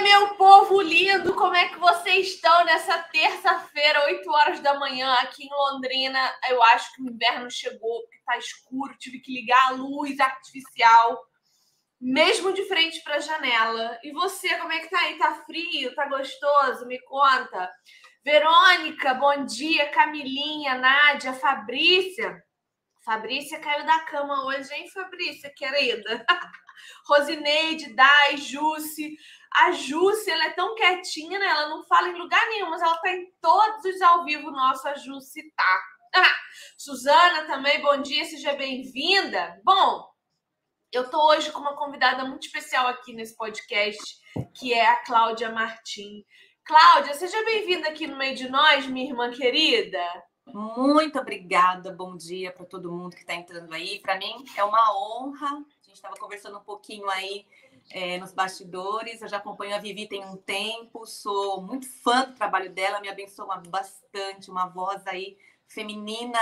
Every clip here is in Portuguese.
meu povo lindo, como é que vocês estão nessa terça-feira, 8 horas da manhã, aqui em Londrina? Eu acho que o inverno chegou, porque tá escuro, tive que ligar a luz artificial, mesmo de frente para a janela. E você, como é que tá aí? Tá frio? Tá gostoso? Me conta. Verônica, bom dia. Camilinha, Nádia, Fabrícia. Fabrícia caiu da cama hoje, hein, Fabrícia, querida? Rosineide, Dai, Jusce. A Jusce, ela é tão quietinha, né? Ela não fala em lugar nenhum, mas ela tá em todos os ao vivo nossos, a Jusce tá. Ah, Suzana também, bom dia, seja bem-vinda. Bom, eu tô hoje com uma convidada muito especial aqui nesse podcast, que é a Cláudia Martim. Cláudia, seja bem-vinda aqui no meio de nós, minha irmã querida. Muito obrigada, bom dia para todo mundo que está entrando aí. Para mim é uma honra. A gente estava conversando um pouquinho aí é, nos bastidores. Eu já acompanho a Vivi tem um tempo, sou muito fã do trabalho dela, me abençoa bastante, uma voz aí feminina,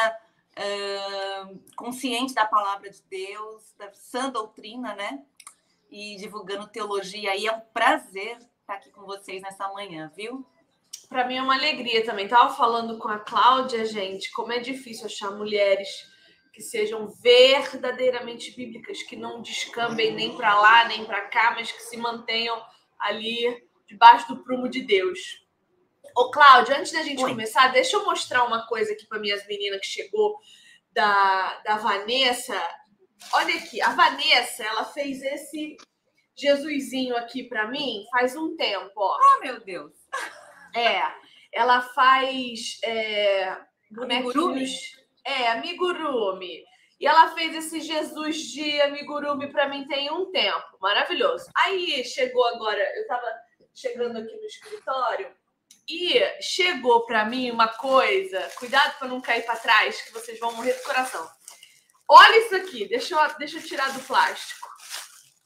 uh, consciente da palavra de Deus, da sã doutrina, né? E divulgando teologia aí. É um prazer estar aqui com vocês nessa manhã, viu? Para mim é uma alegria também. Tava falando com a Cláudia, gente, como é difícil achar mulheres que sejam verdadeiramente bíblicas, que não descambem nem para lá nem para cá, mas que se mantenham ali debaixo do prumo de Deus. Ô, Cláudia, antes da gente Oi. começar, deixa eu mostrar uma coisa aqui para minhas meninas que chegou da, da Vanessa. Olha aqui, a Vanessa, ela fez esse Jesusinho aqui para mim faz um tempo, ó. Oh, meu Deus! É, ela faz é, bonequinhos é, amigurumi. E ela fez esse Jesus de amigurumi para mim tem um tempo. Maravilhoso. Aí chegou agora, eu estava chegando aqui no escritório e chegou para mim uma coisa. Cuidado para não cair para trás, que vocês vão morrer do coração. Olha isso aqui, deixa eu, deixa eu tirar do plástico.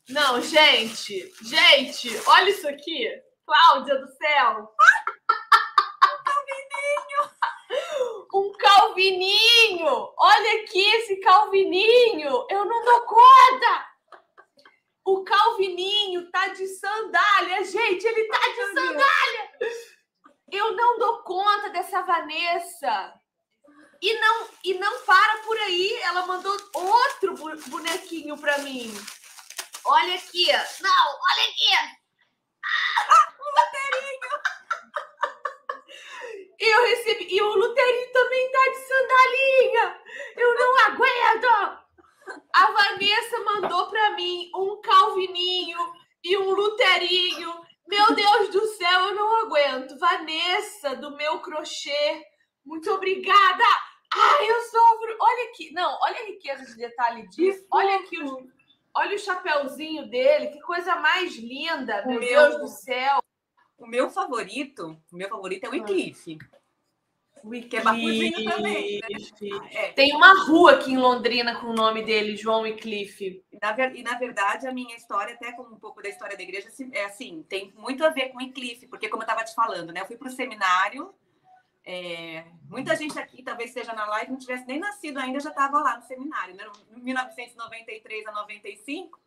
Não, gente, gente, olha isso aqui. Cláudia do céu. um Calvininho! Olha aqui esse Calvininho! Eu não dou conta! O Calvininho tá de sandália, gente! Ele tá de sandália! Eu não dou conta dessa Vanessa! E não, e não para por aí, ela mandou outro bonequinho para mim. Olha aqui, não, olha aqui. Ah, um loterinho. E eu recebi. E o Luterinho também tá de sandalinha. Eu não aguento. A Vanessa mandou para mim um Calvininho e um Luterinho. Meu Deus do céu, eu não aguento. Vanessa, do meu crochê, muito obrigada. Ai, eu sofro. Olha aqui. Não, olha a riqueza de detalhe disso. Olha aqui o, olha o chapéuzinho dele. Que coisa mais linda. Meu, meu Deus do céu. O meu favorito, o meu favorito é o Wycliffe. Que é também. Né? É. Tem uma rua aqui em Londrina com o nome dele, João Wycliffe. E na, e na verdade, a minha história, até como um pouco da história da igreja, é assim, tem muito a ver com Wycliffe, porque como eu estava te falando, né? Eu fui para o seminário, é, muita gente aqui, talvez esteja na live, não tivesse nem nascido ainda, já estava lá no seminário, né? 1993 a 95.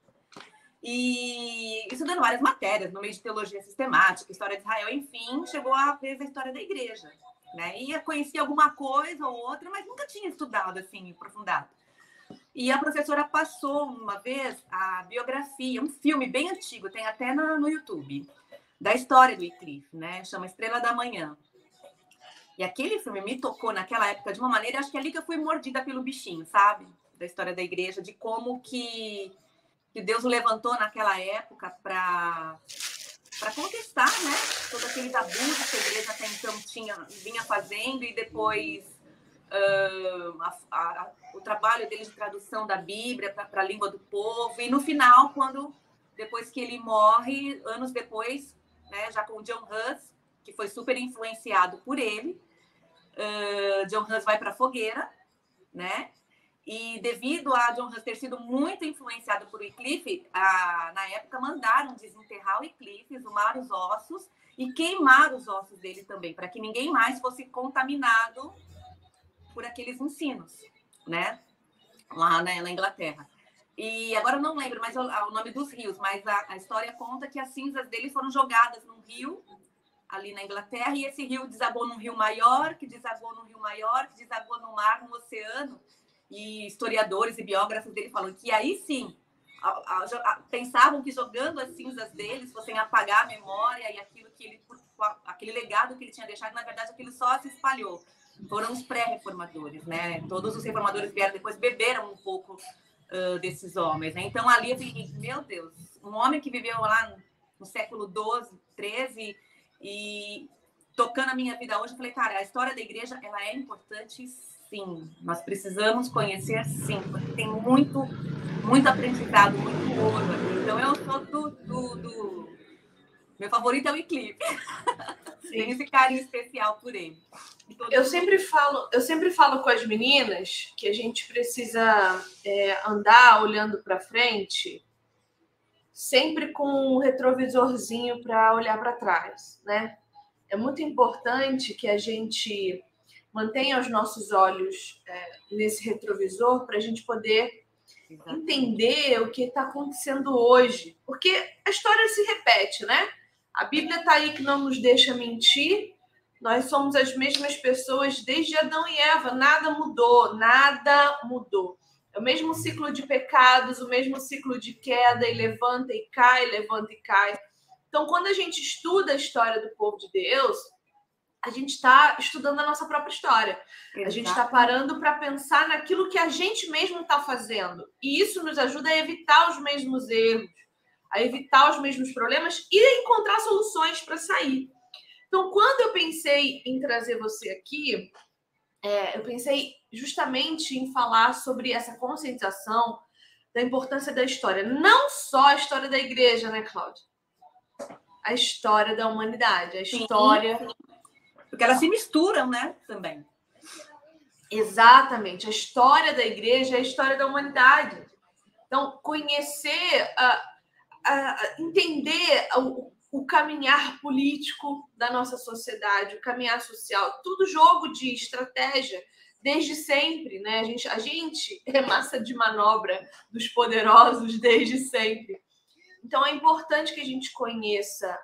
E estudando várias matérias, no meio de teologia sistemática, história de Israel, enfim, chegou a vez da história da igreja. Né? Ia conhecer alguma coisa ou outra, mas nunca tinha estudado assim, aprofundado. E a professora passou uma vez a biografia, um filme bem antigo, tem até no, no YouTube, da história do Wycliffe, né? Chama Estrela da Manhã. E aquele filme me tocou naquela época de uma maneira, acho que é ali que eu fui mordida pelo bichinho, sabe? Da história da igreja, de como que que Deus o levantou naquela época para para contestar, né, todos aqueles abusos que a igreja até então tinha vinha fazendo e depois uh, a, a, o trabalho dele de tradução da Bíblia para a língua do povo e no final quando depois que ele morre anos depois, né, já com John Hus que foi super influenciado por ele, uh, John Hus vai para a fogueira, né? E devido a John Hus ter sido muito influenciado por Wycliffe, na época mandaram desenterrar o Wycliffe, exumar os ossos e queimar os ossos dele também, para que ninguém mais fosse contaminado por aqueles ensinos, né? Lá na, na Inglaterra. E agora eu não lembro mais o, o nome dos rios, mas a, a, história conta que as cinzas dele foram jogadas num rio ali na Inglaterra e esse rio desabou num rio maior, que desabou num rio maior, que desabou no mar, no oceano. E historiadores e biógrafos dele falam que aí sim a, a, pensavam que jogando as cinzas deles fossem apagar a memória e aquilo que ele aquele legado que ele tinha deixado, na verdade aquilo só se espalhou. Foram os pré-reformadores, né? Todos os reformadores vieram depois beberam um pouco uh, desses homens, né? Então ali eu fiquei, meu Deus, um homem que viveu lá no, no século 12, 13 e tocando a minha vida hoje, eu falei, cara, a história da igreja ela é importante. Nós precisamos conhecer sim, porque tem muito, muito aprendizado, muito ouro aqui. Então eu sou do, do, do... meu favorito é o Eclipse. Tem esse carinho especial por ele. Eu sempre falo, eu sempre falo com as meninas que a gente precisa é, andar olhando para frente, sempre com um retrovisorzinho para olhar para trás, né? É muito importante que a gente mantenha os nossos olhos é, nesse retrovisor para a gente poder entender o que está acontecendo hoje. Porque a história se repete, né? A Bíblia está aí que não nos deixa mentir. Nós somos as mesmas pessoas desde Adão e Eva. Nada mudou, nada mudou. É o mesmo ciclo de pecados, o mesmo ciclo de queda, e levanta e cai, levanta e cai. Então, quando a gente estuda a história do povo de Deus, a gente está estudando a nossa própria história. Exato. A gente está parando para pensar naquilo que a gente mesmo está fazendo. E isso nos ajuda a evitar os mesmos erros, a evitar os mesmos problemas e a encontrar soluções para sair. Então, quando eu pensei em trazer você aqui, é, eu pensei justamente em falar sobre essa conscientização da importância da história. Não só a história da igreja, né, Cláudia? A história da humanidade, a história. Sim, sim porque elas se misturam, né? Também. Exatamente. A história da igreja é a história da humanidade. Então, conhecer, uh, uh, entender o, o caminhar político da nossa sociedade, o caminhar social, tudo jogo de estratégia desde sempre, né? A gente, a gente é massa de manobra dos poderosos desde sempre. Então é importante que a gente conheça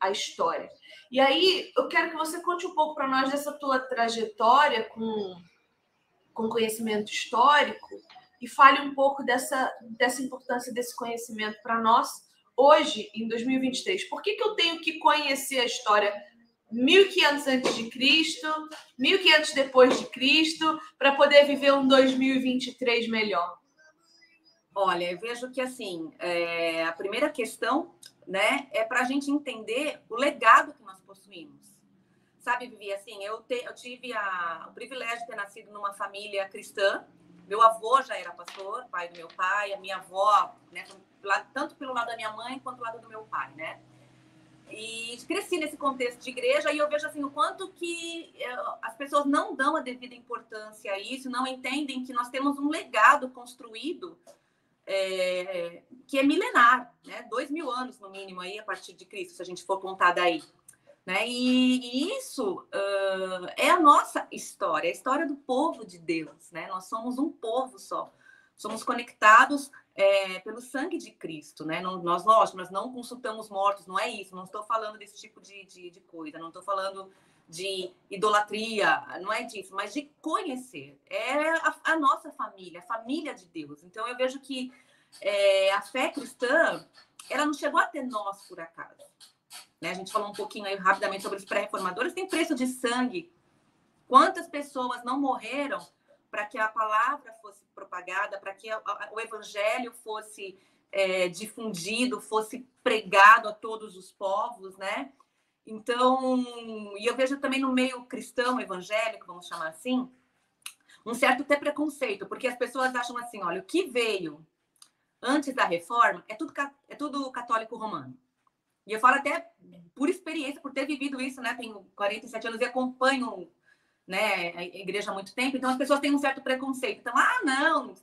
a história. E aí, eu quero que você conte um pouco para nós dessa tua trajetória com, com conhecimento histórico e fale um pouco dessa, dessa importância desse conhecimento para nós hoje, em 2023. Por que, que eu tenho que conhecer a história 1500 antes de Cristo, 1500 depois de Cristo, para poder viver um 2023 melhor? Olha, eu vejo que assim, é, a primeira questão né? É para a gente entender o legado que nós possuímos. Sabe, Vivi, assim, eu, te, eu tive a, o privilégio de ter nascido numa família cristã. Meu avô já era pastor, pai do meu pai, a minha avó, né, tanto pelo lado da minha mãe quanto pelo lado do meu pai, né? E cresci nesse contexto de igreja e eu vejo assim o quanto que eh, as pessoas não dão a devida importância a isso, não entendem que nós temos um legado construído é, que é milenar, né? Dois mil anos no mínimo aí a partir de Cristo, se a gente for contar daí. Né? E, e isso uh, é a nossa história, a história do povo de Deus. Né? Nós somos um povo só, somos conectados é, pelo sangue de Cristo. Né? Não, nós, lógico, nós não consultamos mortos, não é isso, não estou falando desse tipo de, de, de coisa, não estou falando de idolatria, não é disso, mas de conhecer. É a, a nossa família, a família de Deus. Então eu vejo que é, a fé cristã, ela não chegou até nós por acaso. Né? A gente falou um pouquinho aí rapidamente sobre os pré-reformadores, tem preço de sangue. Quantas pessoas não morreram para que a palavra fosse propagada, para que o evangelho fosse é, difundido, fosse pregado a todos os povos, né? Então, e eu vejo também no meio cristão, evangélico, vamos chamar assim, um certo até preconceito, porque as pessoas acham assim, olha, o que veio antes da reforma é tudo, é tudo católico romano. E eu falo até por experiência, por ter vivido isso, né? Tenho 47 anos e acompanho né, a igreja há muito tempo, então as pessoas têm um certo preconceito. Então, ah, não,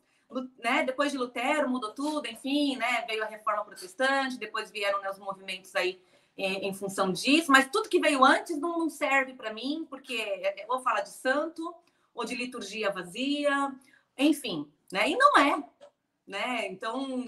né, depois de Lutero mudou tudo, enfim, né, veio a reforma protestante, depois vieram né, os movimentos aí em, em, função disso, mas tudo que veio antes não, não serve para mim, porque é, é, ou fala de santo, ou de liturgia vazia, enfim, né? E não é. né? Então,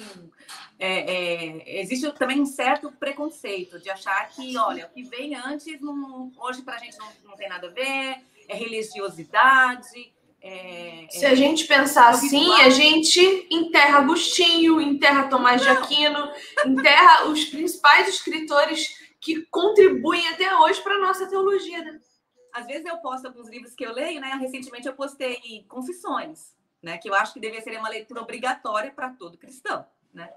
é, é, existe também um certo preconceito de achar que, olha, o que vem antes, não, hoje para a gente não, não tem nada a ver, é religiosidade, é, Se a gente pensar assim, a gente enterra Agostinho, enterra Tomás Não. de Aquino, enterra os principais escritores que contribuem até hoje para a nossa teologia, né? Às vezes eu posto alguns livros que eu leio, né? Recentemente eu postei Confissões, né? Que eu acho que deveria ser uma leitura obrigatória para todo cristão, né?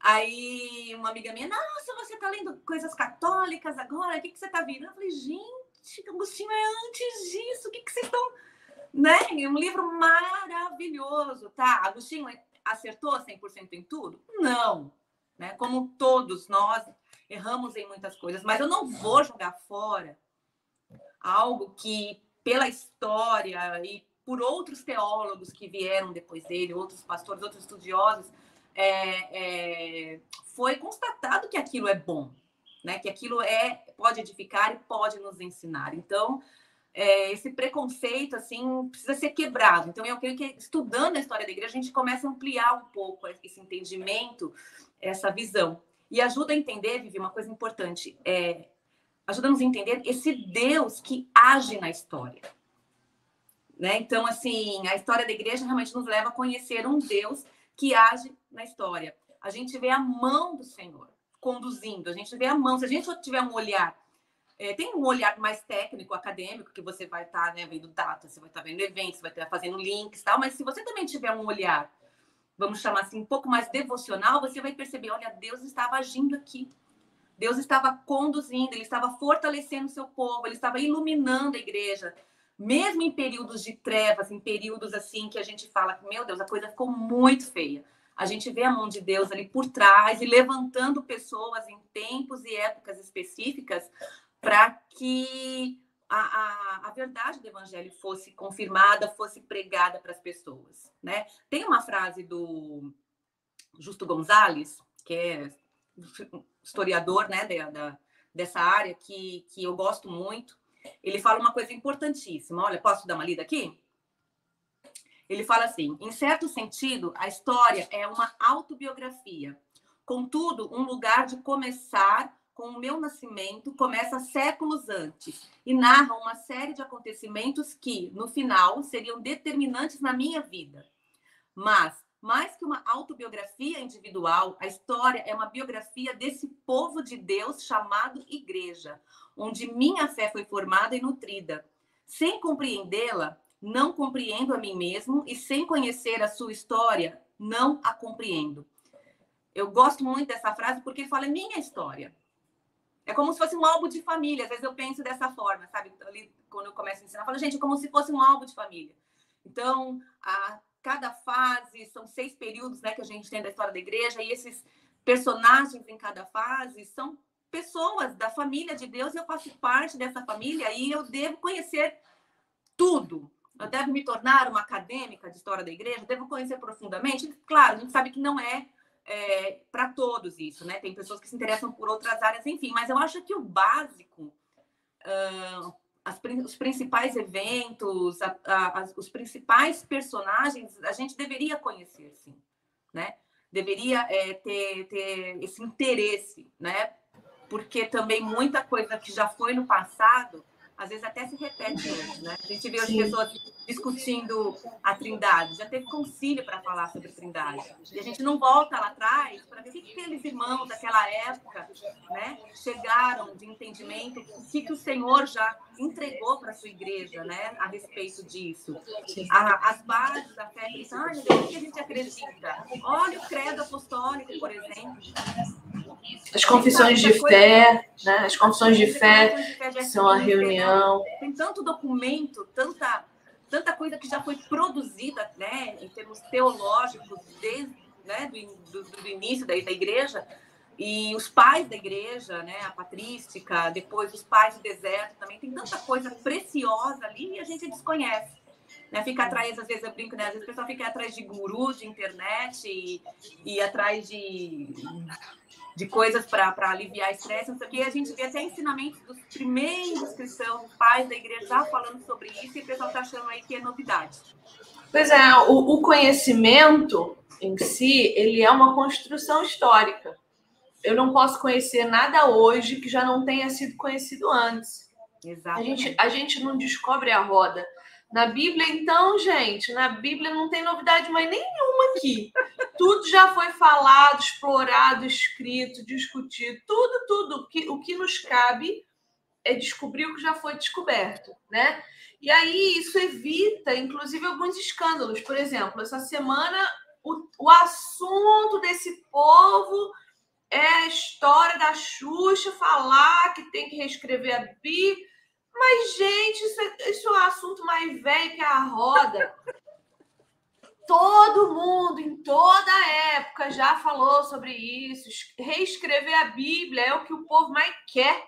Aí uma amiga minha, nossa, você está lendo coisas católicas agora? O que, que você está vendo? Eu falei, gente, Agostinho é antes disso, o que, que vocês estão né? Um livro maravilhoso, tá? Agostinho acertou 100% em tudo? Não, né? Como todos nós erramos em muitas coisas, mas eu não vou jogar fora algo que pela história e por outros teólogos que vieram depois dele, outros pastores, outros estudiosos, é, é, foi constatado que aquilo é bom, né? Que aquilo é pode edificar e pode nos ensinar. Então, é, esse preconceito assim precisa ser quebrado. Então, eu creio que estudando a história da igreja, a gente começa a ampliar um pouco esse entendimento, essa visão. E ajuda a entender, Vivi, uma coisa importante. É, ajuda-nos a entender esse Deus que age na história. Né? Então, assim, a história da igreja realmente nos leva a conhecer um Deus que age na história. A gente vê a mão do Senhor conduzindo, a gente vê a mão. Se a gente tiver um olhar é, tem um olhar mais técnico, acadêmico, que você vai estar tá, né, vendo data, você vai estar tá vendo eventos, você vai estar tá fazendo links tal, mas se você também tiver um olhar, vamos chamar assim, um pouco mais devocional, você vai perceber, olha, Deus estava agindo aqui. Deus estava conduzindo, ele estava fortalecendo o seu povo, ele estava iluminando a igreja. Mesmo em períodos de trevas, em períodos assim que a gente fala, meu Deus, a coisa ficou muito feia. A gente vê a mão de Deus ali por trás e levantando pessoas em tempos e épocas específicas para que a, a, a, verdade do evangelho fosse confirmada, fosse pregada para as pessoas. Né? Tem uma frase do Justo Gonzalez, que é historiador né, da, dessa área, que, que eu gosto muito. Ele fala uma coisa importantíssima. Olha, posso dar uma lida aqui? Ele fala assim: em certo sentido, a história é uma autobiografia, contudo, um lugar de começar com o meu nascimento começa séculos antes e narra uma série de acontecimentos que, no final, seriam determinantes na minha vida. Mas, mais que uma autobiografia individual, a história é uma biografia desse povo de Deus chamado Igreja, onde minha fé foi formada e nutrida. Sem compreendê-la, não compreendo a mim mesmo e sem conhecer a sua história, não a compreendo. Eu gosto muito dessa frase porque fala minha história. É como se fosse um álbum de família. Às vezes eu penso dessa forma, sabe? Ali, quando eu começo a ensinar, eu falo, gente, é como se fosse um álbum de família. Então, a cada fase, são seis períodos né, que a gente tem da história da igreja, e esses personagens em cada fase são pessoas da família de Deus, e eu faço parte dessa família, e eu devo conhecer tudo. Eu devo me tornar uma acadêmica de história da igreja, devo conhecer profundamente. Claro, a gente sabe que não é é, para todos isso, né? Tem pessoas que se interessam por outras áreas, enfim, mas eu acho que o básico, uh, as, os principais eventos, a, a, as, os principais personagens, a gente deveria conhecer, sim, né? Deveria é, ter, ter esse interesse, né? Porque também muita coisa que já foi no passado às vezes até se repete hoje, né? A gente vê as pessoas discutindo a trindade, já teve concílio para falar sobre trindade. E a gente não volta lá atrás para ver o que, que aqueles irmãos daquela época né, chegaram de entendimento, o que, que o Senhor já entregou para a sua igreja né, a respeito disso. A, as bases da fé cristã, ah, o que a gente acredita? Olha o credo apostólico, por exemplo. As confissões de fé, né? As confissões de fé são a reunião. Tem tanto documento, tanta, tanta coisa que já foi produzida, né? Em termos teológicos, desde né? do, do, do início da, da igreja. E os pais da igreja, né, a patrística, depois os pais do deserto, também tem tanta coisa preciosa ali e a gente desconhece. Né? Fica atrás, às vezes eu brinco, né? Às vezes o pessoal fica atrás de gurus de internet e, e atrás de de coisas para aliviar estresse, não sei o quê. A gente vê até ensinamentos dos primeiros cristãos, pais da igreja já falando sobre isso, e o pessoal está achando aí que é novidade. Pois é, o, o conhecimento em si, ele é uma construção histórica. Eu não posso conhecer nada hoje que já não tenha sido conhecido antes. Exatamente. A gente, a gente não descobre a roda. Na Bíblia, então, gente, na Bíblia não tem novidade mais nenhuma aqui. Tudo já foi falado, explorado, escrito, discutido, tudo, tudo. O que, o que nos cabe é descobrir o que já foi descoberto, né? E aí isso evita, inclusive, alguns escândalos. Por exemplo, essa semana o, o assunto desse povo é a história da Xuxa falar que tem que reescrever a Bíblia. Mas, gente, isso é, isso é um assunto mais velho que a roda. Todo mundo, em toda época, já falou sobre isso. Reescrever a Bíblia é o que o povo mais quer.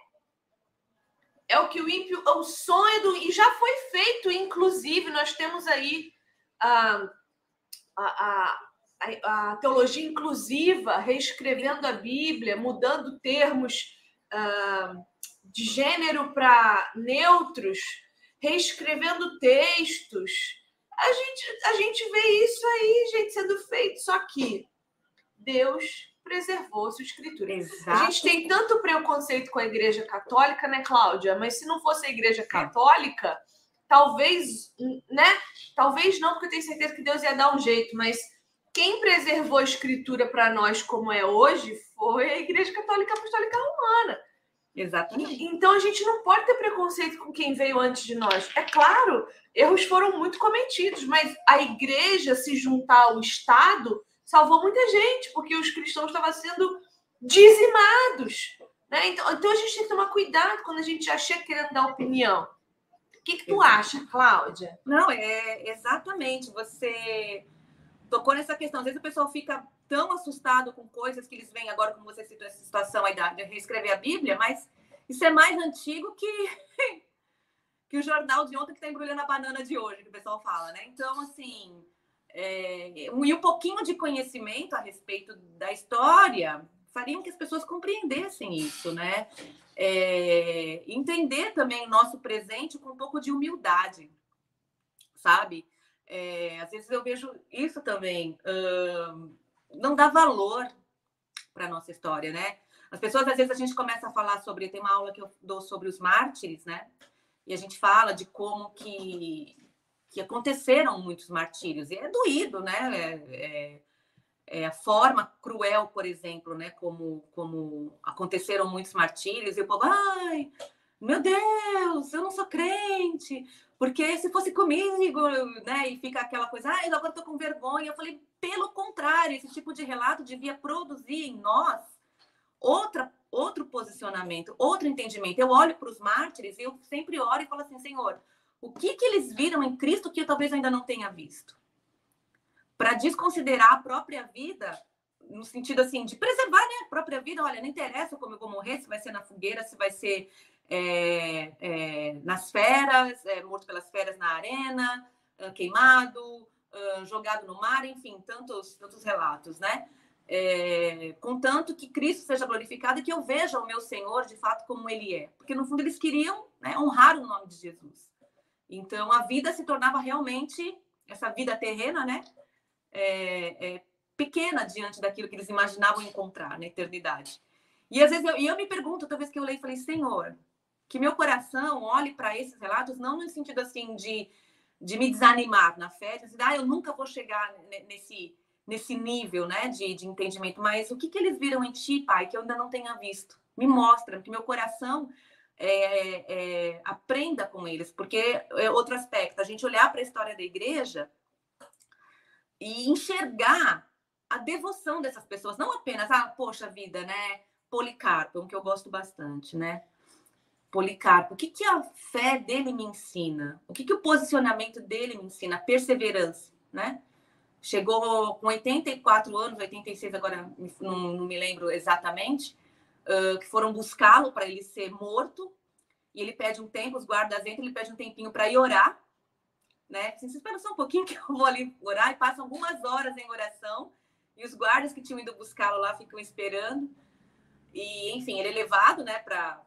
É o que o ímpio, é o sonho do. E já foi feito, inclusive, nós temos aí a, a, a, a teologia inclusiva, reescrevendo a Bíblia, mudando termos. Uh, de gênero para neutros, reescrevendo textos. A gente, a gente vê isso aí, gente, sendo feito. Só que Deus preservou sua escritura. Exato. A gente tem tanto preconceito com a igreja católica, né, Cláudia? Mas se não fosse a igreja católica, talvez, né? Talvez não, porque eu tenho certeza que Deus ia dar um jeito, mas quem preservou a escritura para nós como é hoje foi a Igreja Católica Apostólica Romana. Exatamente. Então a gente não pode ter preconceito com quem veio antes de nós. É claro, erros foram muito cometidos, mas a igreja se juntar ao Estado salvou muita gente, porque os cristãos estavam sendo dizimados. Né? Então, então a gente tem que tomar cuidado quando a gente já chega querendo dar opinião. O que, que tu acha, Cláudia? Não, é exatamente. Você tocou nessa questão. Às vezes o pessoal fica tão assustado com coisas que eles veem agora, como você citou essa situação aí de reescrever a Bíblia, mas isso é mais antigo que, que o jornal de ontem que está embrulhando a banana de hoje, que o pessoal fala, né? Então, assim, é, e um pouquinho de conhecimento a respeito da história fariam que as pessoas compreendessem isso, né? É, entender também nosso presente com um pouco de humildade, sabe? É, às vezes eu vejo isso também. Hum, não dá valor para nossa história, né? As pessoas, às vezes, a gente começa a falar sobre. Tem uma aula que eu dou sobre os mártires, né? E a gente fala de como que, que aconteceram muitos martírios. E é doído, né? É, é, é a forma cruel, por exemplo, né? Como, como aconteceram muitos martírios. E o povo, ai, meu Deus, eu não sou crente. Porque se fosse comigo, né? E fica aquela coisa, ah, eu agora tô com vergonha. Eu falei, pelo contrário, esse tipo de relato devia produzir em nós outra, outro posicionamento, outro entendimento. Eu olho para os mártires e eu sempre oro e falo assim, Senhor, o que que eles viram em Cristo que eu talvez ainda não tenha visto? Para desconsiderar a própria vida no sentido assim de preservar né, a própria vida. Olha, não interessa como eu vou morrer, se vai ser na fogueira, se vai ser é, é, nas feras, é, morto pelas feras na arena, ah, queimado, ah, jogado no mar, enfim, tantos, tantos relatos, né? É, contanto que Cristo seja glorificado e que eu veja o meu Senhor de fato como ele é. Porque no fundo eles queriam né, honrar o nome de Jesus. Então a vida se tornava realmente, essa vida terrena, né? É, é, pequena diante daquilo que eles imaginavam encontrar na eternidade. E às vezes eu, e eu me pergunto, toda vez que eu leio, falei, Senhor, que meu coração olhe para esses relatos, não no sentido assim de, de me desanimar na fé, de dizer, ah, eu nunca vou chegar nesse, nesse nível né, de, de entendimento, mas o que, que eles viram em ti, pai, que eu ainda não tenha visto? Me mostra, que meu coração é, é, aprenda com eles, porque é outro aspecto, a gente olhar para a história da igreja e enxergar a devoção dessas pessoas, não apenas, ah, poxa vida, né? Policarpo, um que eu gosto bastante, né? Policarpo, o que, que a fé dele me ensina? O que, que o posicionamento dele me ensina? A perseverança, né? Chegou com 84 anos, 86 agora não, não me lembro exatamente, uh, que foram buscá-lo para ele ser morto. E ele pede um tempo, os guardas entram, ele pede um tempinho para ir orar, né? Assim, espera só um pouquinho que eu vou ali orar e passam algumas horas em oração. E os guardas que tinham ido buscá-lo lá ficam esperando. E, enfim, ele é levado né, para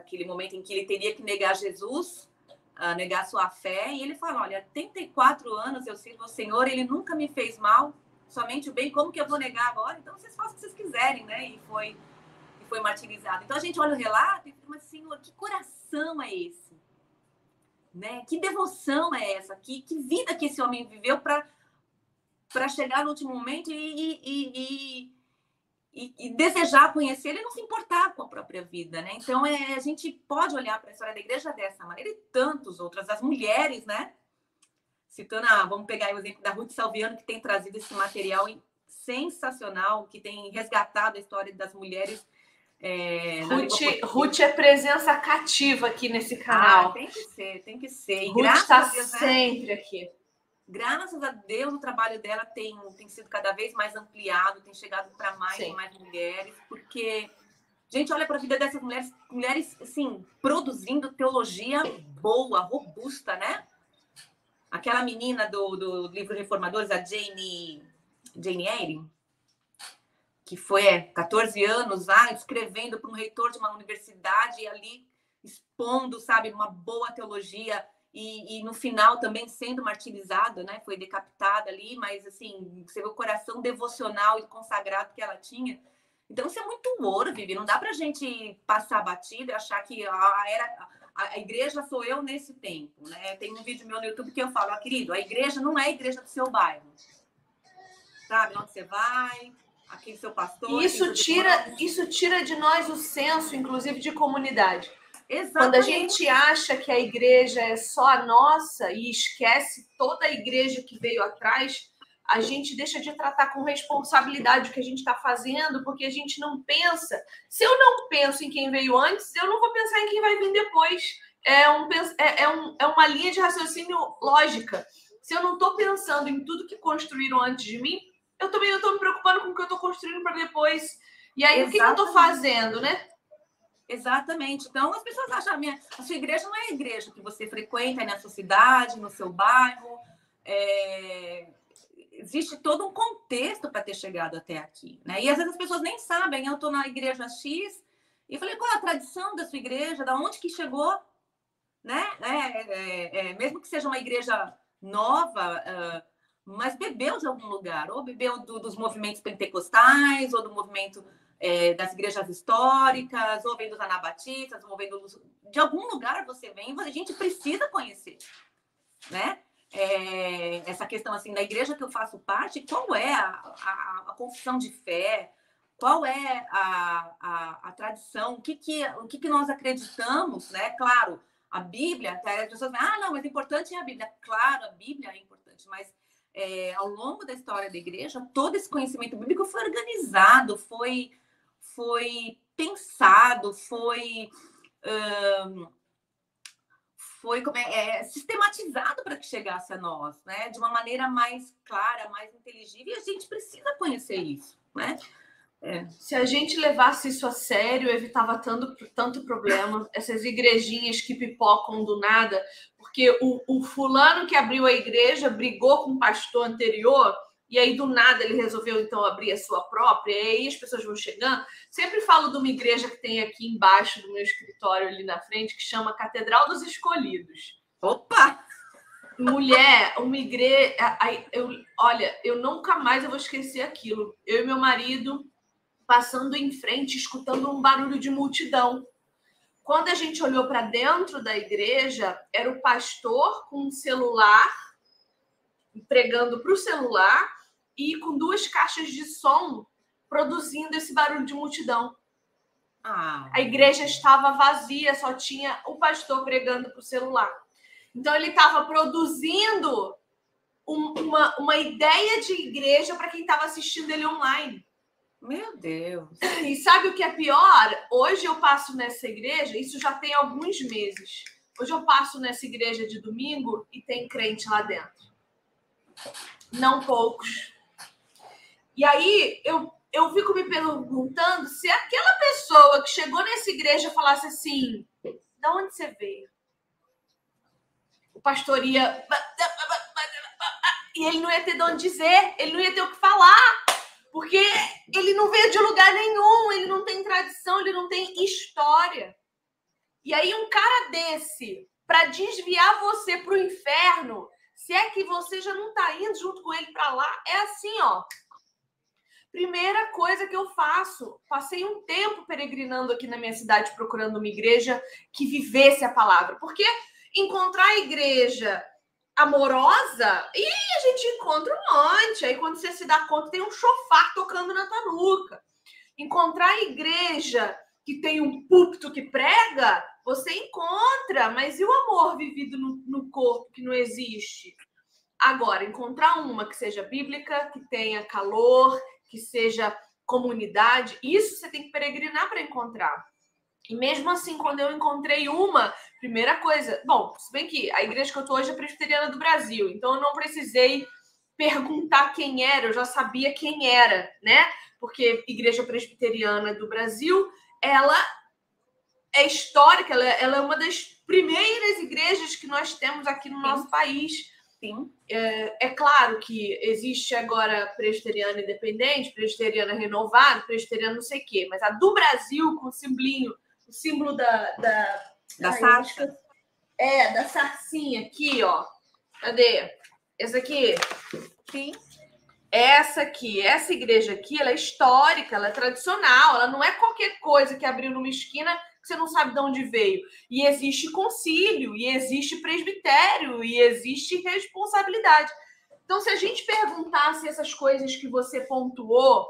aquele momento em que ele teria que negar Jesus a negar sua fé. E ele fala: Olha, 34 anos eu sirvo ao Senhor, ele nunca me fez mal, somente o bem. Como que eu vou negar agora? Então vocês façam o que vocês quiserem, né? E foi, e foi martirizado. Então a gente olha o relato e fala: Senhor, que coração é esse? Né? Que devoção é essa? Que, que vida que esse homem viveu para chegar no último momento e, e, e e, e, desejar conhecer ele não se importar com a própria vida, né? Então é, a gente pode olhar para a história da igreja dessa maneira e tantas outras, as mulheres, né? Citando, a, vamos pegar o exemplo da Ruth Salviano, que tem trazido esse material sensacional, que tem resgatado a história das mulheres. É, Ruth, Ruth é presença cativa aqui nesse canal. Ah, tem que ser, tem que ser. E Ruth está né? sempre aqui graças a Deus, o trabalho dela tem, tem sido cada vez mais ampliado, tem chegado para mais Sim. e mais mulheres, porque, gente, olha para a vida dessas mulheres, mulheres, assim, produzindo teologia boa, robusta, né? Aquela menina do, do livro Reformadores, a Jane, Jane Eyre, que foi é, 14 anos lá, escrevendo para um reitor de uma universidade e ali expondo, sabe, uma boa teologia e, e, no final também sendo martirizada, né? Foi decapitada ali, mas assim, você vê o coração devocional e consagrado que ela tinha. Então isso é muito ouro, Vivi. Não dá pra gente passar batida e achar que a, era, a, igreja sou eu nesse tempo, né? Tem um vídeo meu no YouTube que eu falo, ah, querido, a igreja não é a igreja do seu bairro. Sabe onde você vai, aqui seu pastor. Isso tira, isso tira de nós o senso, inclusive, de comunidade. Exatamente. Quando a gente acha que a igreja é só a nossa e esquece toda a igreja que veio atrás, a gente deixa de tratar com responsabilidade o que a gente está fazendo, porque a gente não pensa. Se eu não penso em quem veio antes, eu não vou pensar em quem vai vir depois. É, um, é, é, um, é uma linha de raciocínio lógica. Se eu não estou pensando em tudo que construíram antes de mim, eu também não estou me preocupando com o que eu estou construindo para depois. E aí, Exatamente. o que, que eu estou fazendo, né? Exatamente. Então, as pessoas acham, a, minha, a sua igreja não é a igreja que você frequenta na sua cidade, no seu bairro. É... Existe todo um contexto para ter chegado até aqui. Né? E às vezes as pessoas nem sabem. Eu estou na igreja X e falei, qual é a tradição da sua igreja? Da onde que chegou? Né? É, é, é, mesmo que seja uma igreja nova, uh, mas bebeu de algum lugar, ou bebeu do, dos movimentos pentecostais, ou do movimento é, das igrejas históricas, ou vem dos anabatistas, ou vem do... de algum lugar você vem, a gente precisa conhecer, né? É, essa questão assim da igreja que eu faço parte, qual é a, a, a confissão de fé, qual é a, a, a, tradição, o que que, o que que nós acreditamos, né? Claro, a Bíblia, as pessoas falam, ah, não, mas importante é a Bíblia. Claro, a Bíblia é importante, mas é, ao longo da história da igreja, todo esse conhecimento bíblico foi organizado, foi foi pensado, foi. Um, foi como é, é, sistematizado para que chegasse a nós, né? De uma maneira mais clara, mais inteligível, e a gente precisa conhecer isso, né? É. Se a gente levasse isso a sério, evitava tanto, tanto problema. Essas igrejinhas que pipocam do nada, porque o, o fulano que abriu a igreja brigou com o pastor anterior e aí do nada ele resolveu então abrir a sua própria, e aí as pessoas vão chegando. Sempre falo de uma igreja que tem aqui embaixo do meu escritório ali na frente, que chama Catedral dos Escolhidos. Opa! Mulher, uma igreja. Eu, olha, eu nunca mais eu vou esquecer aquilo. Eu e meu marido passando em frente, escutando um barulho de multidão. Quando a gente olhou para dentro da igreja, era o pastor com um celular, pregando para o celular, e com duas caixas de som produzindo esse barulho de multidão. Ah. A igreja estava vazia, só tinha o pastor pregando para o celular. Então ele estava produzindo um, uma, uma ideia de igreja para quem estava assistindo ele online. Meu Deus. E sabe o que é pior? Hoje eu passo nessa igreja, isso já tem alguns meses. Hoje eu passo nessa igreja de domingo e tem crente lá dentro. Não poucos. E aí eu, eu fico me perguntando se aquela pessoa que chegou nessa igreja falasse assim: da onde você veio? O pastor ia. E ele não ia ter de onde dizer, ele não ia ter o que falar, porque ele não veio de lugar nenhum, ele não tem tradição, ele não tem história. E aí, um cara desse para desviar você para o inferno, se é que você já não está indo junto com ele para lá, é assim, ó. Primeira coisa que eu faço, passei um tempo peregrinando aqui na minha cidade procurando uma igreja que vivesse a palavra, porque encontrar a igreja amorosa, e a gente encontra um monte. Aí quando você se dá conta, tem um chofar tocando na tua nuca. Encontrar a igreja que tem um púlpito que prega, você encontra, mas e o amor vivido no, no corpo que não existe? Agora, encontrar uma que seja bíblica, que tenha calor, que seja comunidade, isso você tem que peregrinar para encontrar. E mesmo assim, quando eu encontrei uma, primeira coisa, bom, se bem que a igreja que eu tô hoje é presbiteriana do Brasil, então eu não precisei perguntar quem era, eu já sabia quem era, né? Porque igreja presbiteriana do Brasil, ela é histórica, ela, ela é uma das primeiras igrejas que nós temos aqui no Sim. nosso país. Sim. É, é, claro que existe agora presbiteriana independente, presbiteriana renovada, presbiteriana não sei o quê, mas a do Brasil, com o simbolinho o símbolo da. Da, da Ai, sarça? É, da sarcinha aqui, ó. Cadê? Essa aqui? Sim. Essa aqui, essa igreja aqui, ela é histórica, ela é tradicional, ela não é qualquer coisa que abriu numa esquina que você não sabe de onde veio. E existe concílio, e existe presbitério, e existe responsabilidade. Então, se a gente perguntasse essas coisas que você pontuou,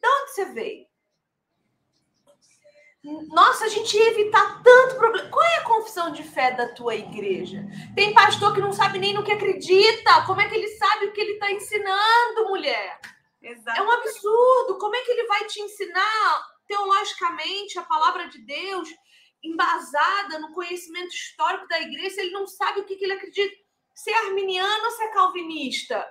de onde você veio? Nossa, a gente ia evitar tanto problema. Qual é a confissão de fé da tua igreja? Tem pastor que não sabe nem no que acredita. Como é que ele sabe o que ele está ensinando, mulher? Exato. É um absurdo. Como é que ele vai te ensinar teologicamente a palavra de Deus, embasada no conhecimento histórico da igreja, ele não sabe o que, que ele acredita? Se é arminiano ou se é calvinista?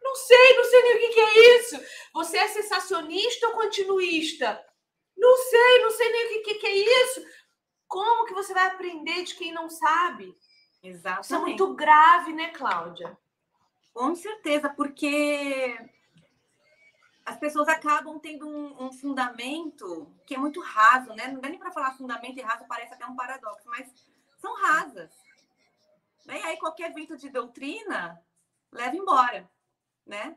Não sei, não sei nem o que, que é isso. Você é sensacionista ou continuista? Não sei, não sei nem o que, que, que é isso. Como que você vai aprender de quem não sabe? Exatamente. Isso é muito grave, né, Cláudia? Com certeza, porque as pessoas acabam tendo um, um, fundamento que é muito raso, né? Não dá nem para falar fundamento e raso, parece até um paradoxo, mas são rasas. Né? E aí qualquer vento de doutrina leva embora, né?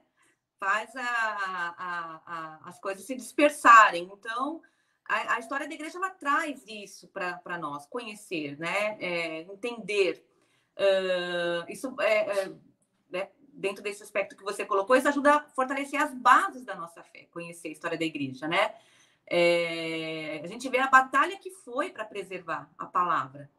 faz a, a, a, as coisas se dispersarem. Então, a, história da igreja ela traz isso para nós, conhecer, né? É, entender. Uh, isso é, é, né? Dentro desse aspecto que você colocou, isso ajuda a fortalecer as bases da nossa fé, conhecer a história da igreja, né? É, a gente vê a batalha que foi para preservar a palavra,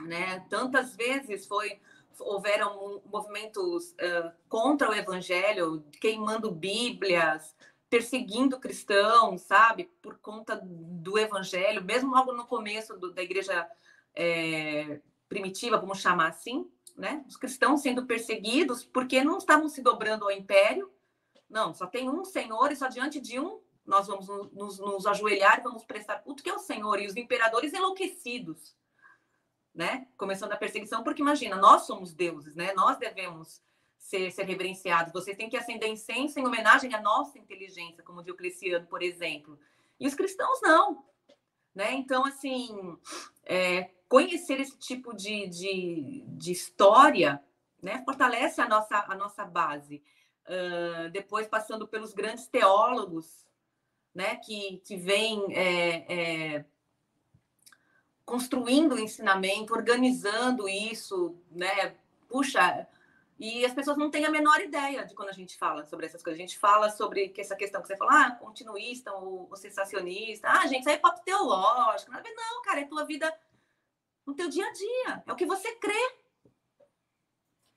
né? Tantas vezes foi houveram movimentos uh, contra o evangelho, queimando bíblias, perseguindo cristãos, sabe, por conta do evangelho, mesmo logo no começo do, da igreja é, primitiva, vamos chamar assim, né? Os cristãos sendo perseguidos porque não estavam se dobrando ao império. Não, só tem um Senhor e só diante de um nós vamos nos, nos ajoelhar vamos prestar culto que é o Senhor e os imperadores enlouquecidos né? Começando a perseguição, porque imagina, nós somos deuses, né? Nós devemos ser, ser reverenciados. Vocês têm que acender incenso em homenagem à nossa inteligência, como Diocleciano, por exemplo. E os cristãos não, né? Então, assim, é, conhecer esse tipo de, de, de, história, né? Fortalece a nossa, a nossa base. Uh, depois, passando pelos grandes teólogos, né? Que, que vêm... É, é, construindo o ensinamento, organizando isso, né? Puxa, e as pessoas não têm a menor ideia de quando a gente fala sobre essas coisas. A gente fala sobre essa questão que você fala, ah, continuista ou, ou sensacionista. Ah, gente, isso aí é papo teológico. Não, cara, é tua vida no teu dia a dia. É o que você crê.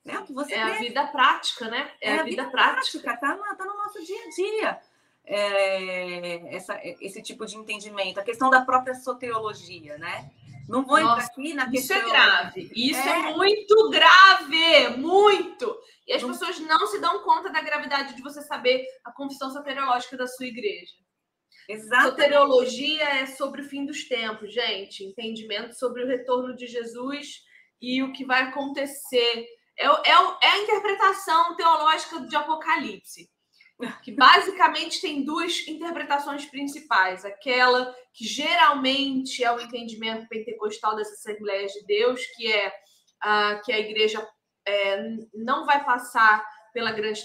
É o que você é crê. a vida prática, né? É, é a, vida, vida prática. prática. Tá, tá no nosso dia a dia. É, essa, esse tipo de entendimento. A questão da própria soteriologia, né? Não vou Nossa, entrar aqui na questão. Isso é grave. Isso é, é muito grave. Muito. E as não... pessoas não se dão conta da gravidade de você saber a confissão soteriológica da sua igreja. Exato. Soteriologia é sobre o fim dos tempos, gente. Entendimento sobre o retorno de Jesus e o que vai acontecer. É, é, é a interpretação teológica de Apocalipse. Que basicamente tem duas interpretações principais. Aquela que geralmente é o entendimento pentecostal dessas Assembleias de Deus, que é uh, que a igreja é, não vai passar pela grande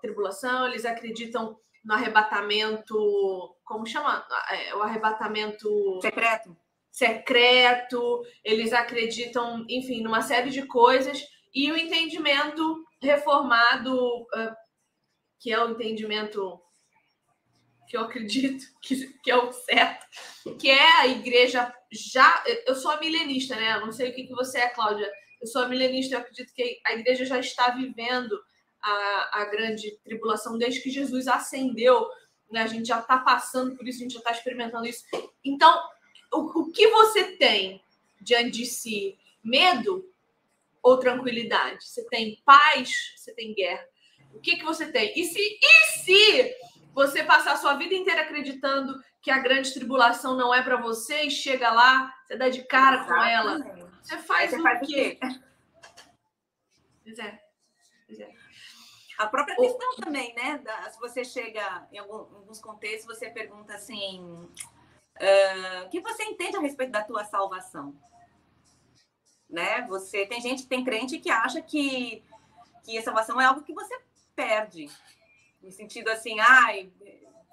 tribulação, eles acreditam no arrebatamento, como chama? É, o arrebatamento secreto. Secreto, eles acreditam, enfim, numa série de coisas, e o entendimento reformado, uh, que é o entendimento que eu acredito que, que é o certo, que é a igreja já. Eu sou milenista, né? Não sei o que, que você é, Cláudia. Eu sou milenista, eu acredito que a igreja já está vivendo a, a grande tribulação desde que Jesus ascendeu. Né? A gente já está passando por isso, a gente já está experimentando isso. Então, o, o que você tem diante de si? Medo ou tranquilidade? Você tem paz? Você tem guerra? O que, que você tem? E se, e se você passar a sua vida inteira acreditando que a grande tribulação não é para você e chega lá, você dá de cara Exatamente. com ela? Você faz, você o, faz quê? o quê? Pois é. Pois é. A própria questão o... também, né? Da, se você chega em alguns contextos, você pergunta assim: uh, o que você entende a respeito da tua salvação? Né? Você tem gente, tem crente que acha que, que a salvação é algo que você perde. No sentido assim, ai,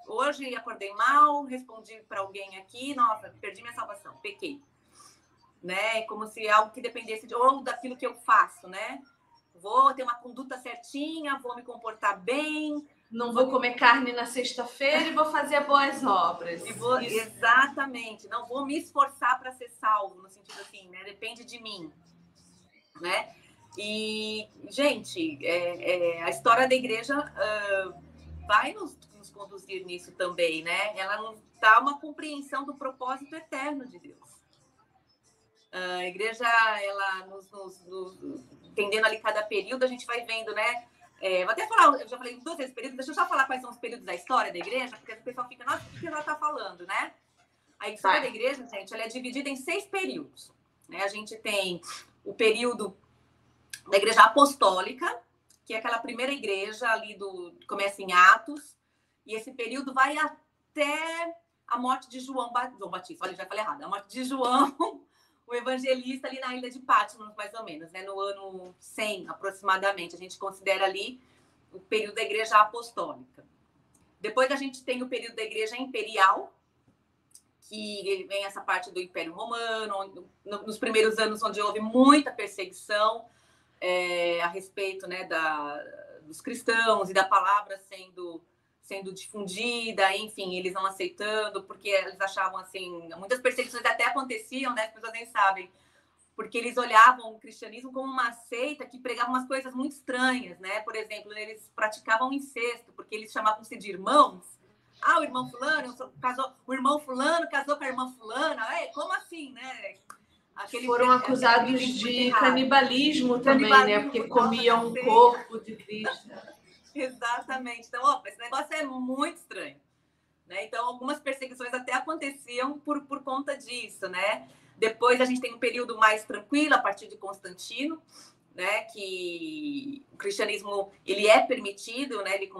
hoje acordei mal, respondi para alguém aqui, nossa, perdi minha salvação, pequei. Né? Como se algo que dependesse de ou daquilo que eu faço, né? Vou ter uma conduta certinha, vou me comportar bem, não vou comer carne na sexta-feira e vou fazer boas obras. Vou, exatamente. Não vou me esforçar para ser salvo, no sentido assim, né? Depende de mim, né? E, gente, é, é, a história da igreja uh, vai nos, nos, conduzir nisso também, né? Ela nos dá uma compreensão do propósito eterno de Deus. Uh, a igreja, ela nos, nos, nos, entendendo ali cada período, a gente vai vendo, né? É, vou até falar, eu já falei duas vezes período, deixa eu só falar quais são os períodos da história da igreja, porque o pessoal fica, nossa, o que ela está falando, né? A história da igreja, gente, ela é dividida em seis períodos. Né? A gente tem o período da igreja apostólica, que é aquela primeira igreja ali do começa em Atos, e esse período vai até a morte de João. João Batista. Olha, já falei errado. A morte de João, o evangelista ali na ilha de Patmos, mais ou menos, né? No ano 100 aproximadamente. A gente considera ali o período da igreja apostólica. Depois a gente tem o período da igreja imperial, que vem essa parte do Império Romano, nos primeiros anos onde houve muita perseguição, é, a respeito né, da, dos cristãos e da palavra sendo sendo difundida, enfim, eles não aceitando, porque eles achavam assim, muitas perseguições até aconteciam, né? As pessoas nem sabem, porque eles olhavam o cristianismo como uma seita que pregava umas coisas muito estranhas, né? Por exemplo, eles praticavam incesto, porque eles chamavam-se de irmãos. Ah, o irmão fulano casou, o irmão fulano casou com a irmã fulana. É, como assim, né? Aquele Foram acusados de canibalismo também, né? canibalismo, né? Porque comiam o corpo de Cristo. Exatamente. Então, ó, esse negócio é muito estranho. Né? Então, algumas perseguições até aconteciam por, por conta disso, né? Depois a gente tem um período mais tranquilo, a partir de Constantino, né? Que o cristianismo, ele é permitido, né? Ele